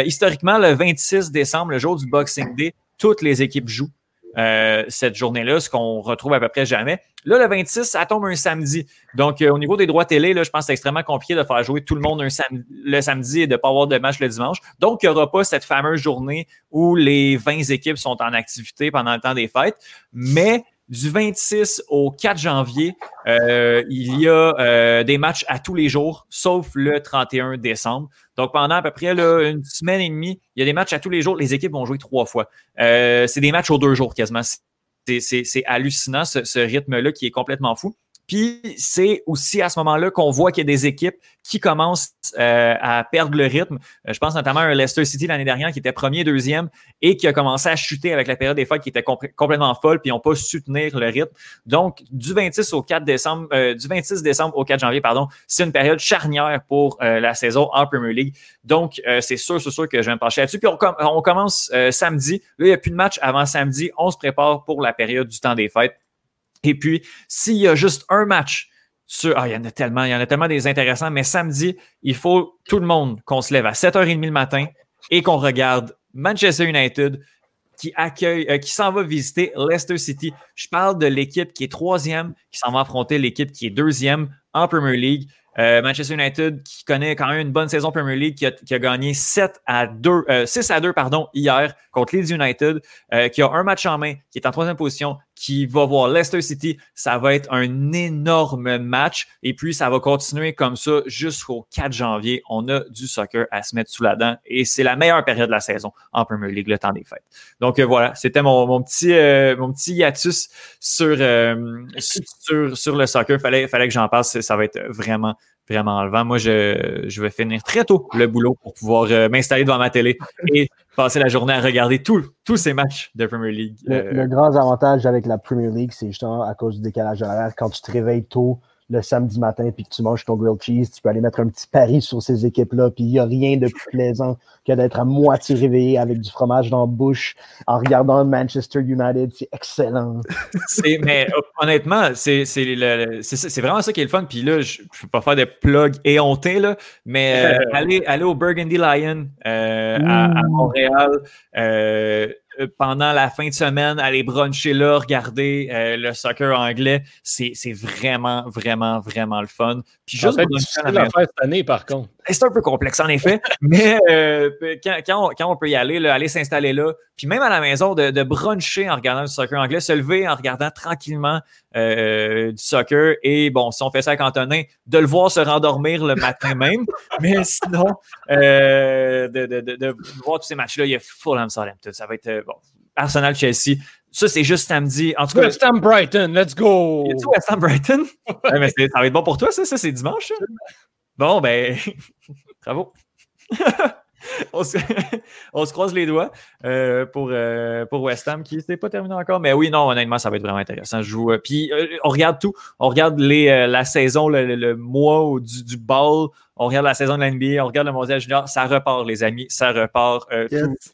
historiquement, le 26 décembre, le jour du Boxing Day, toutes les équipes jouent euh, cette journée-là, ce qu'on retrouve à peu près jamais. Là, le 26, ça tombe un samedi. Donc, euh, au niveau des droits télé, là, je pense que c'est extrêmement compliqué de faire jouer tout le monde le samedi et de ne pas avoir de match le dimanche. Donc, il n'y aura pas cette fameuse journée où les 20 équipes sont en activité pendant le temps des fêtes. Mais du 26 au 4 janvier, euh, il y a euh, des matchs à tous les jours, sauf le 31 décembre. Donc, pendant à peu près une semaine et demie, il y a des matchs à tous les jours. Les équipes vont jouer trois fois. Euh, c'est des matchs aux deux jours quasiment. C'est hallucinant, ce, ce rythme-là qui est complètement fou. Puis c'est aussi à ce moment-là qu'on voit qu'il y a des équipes qui commencent euh, à perdre le rythme. Euh, je pense notamment à Leicester City l'année dernière qui était premier, deuxième et qui a commencé à chuter avec la période des fêtes qui était complètement folle puis ils n'ont pas su tenir le rythme. Donc du 26 au 4 décembre, euh, du 26 décembre au 4 janvier, pardon, c'est une période charnière pour la saison en Premier League. Donc c'est sûr, c'est sûr que je vais me pencher là-dessus. Puis on, on commence samedi. Là, il n'y a plus de match avant samedi. On se prépare pour la période du temps des fêtes. Et puis, s'il y a juste un match sur, ah, il y en a tellement, il y en a tellement des intéressants, mais samedi, il faut tout le monde qu'on se lève à 7h30 le matin et qu'on regarde Manchester United qui accueille, euh, qui s'en va visiter Leicester City. Je parle de l'équipe qui est troisième, qui s'en va affronter l'équipe qui est deuxième en Premier League. Euh, Manchester United, qui connaît quand même une bonne saison Premier League, qui a, gagné 7 à 2, 6 euh, à 2 pardon, hier contre Leeds United, qui a un match en main, qui est en troisième position, qui va voir Leicester City. Ça va être un énorme match. Et puis, ça va continuer comme ça jusqu'au 4 janvier. On a du soccer à se mettre sous la dent. Et c'est la meilleure période de la saison en Premier League, le temps des fêtes. Donc voilà, c'était mon, petit, mon petit hiatus sur, sur, sur le soccer. Fallait, fallait que j'en passe. Ça va être vraiment vraiment enlevant. Moi, je, je, vais finir très tôt le boulot pour pouvoir euh, m'installer devant ma télé et passer la journée à regarder tous ces matchs de Premier League. Le, euh, le, grand avantage avec la Premier League, c'est justement à cause du décalage horaire. Quand tu te réveilles tôt, le samedi matin puis que tu manges ton grilled cheese, tu peux aller mettre un petit pari sur ces équipes-là. Puis il n'y a rien de plus plaisant que d'être à moitié réveillé avec du fromage dans la bouche en regardant Manchester United. C'est excellent. <laughs> mais honnêtement, c'est vraiment ça qui est le fun. Puis là, je ne peux pas faire de plug éhonté, là, mais euh, <laughs> aller, aller au Burgundy Lion euh, à, à, Montréal. Euh, euh, pendant la fin de semaine, aller bruncher là, regarder euh, le soccer anglais, c'est vraiment, vraiment, vraiment le fun. Puis juste en la faire cette année, par contre. C'est un peu complexe, en effet, <laughs> mais euh, quand, on, peut y aller, aller s'installer là, puis même à la maison, de, de, bruncher en regardant du soccer anglais, se lever en regardant tranquillement du soccer, et bon, si on fait ça avec Antonin, de le voir se rendormir le matin <laughs> même, mais sinon, de, de, voir tous ces matchs-là, il y a Fulham Southampton, ça va être bon, Arsenal-Chelsea. Ça, c'est juste samedi. En tout West Ham Brighton, let's go! Y a West Ham Brighton? <laughs> mais ça va être bon pour toi, ça? Ça, c'est dimanche? Bon, ben, <laughs> bravo. <laughs> <laughs> on, se, croise les doigts euh, pour, euh, pour West Ham qui n'est pas terminé encore. Mais oui, non, honnêtement, ça va être vraiment intéressant. Je joue, euh, puis on regarde tout. On regarde les, la saison, le, mois du, du ball. On regarde la saison de l'NBA, on regarde le mondial junior. Ça repart, les amis. Ça repart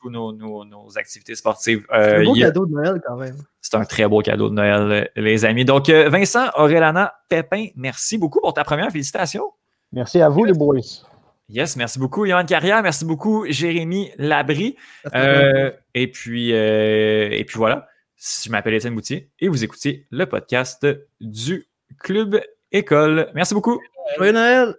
tous nos, nos, activités sportives. c'est un beau cadeau de Noël quand même. C'est un très beau cadeau de Noël, les amis. Donc, Vincent, Aurélana, Pépin, merci beaucoup pour ta première félicitation. Merci à vous, les boys. Yes, merci beaucoup, Yohan Carrière. Merci beaucoup, Jérémy Labry. Euh, et, puis, euh, et puis voilà. Je m'appelle Étienne Boutier et vous écoutez le podcast du Club École. Merci beaucoup. Joyeux Noël!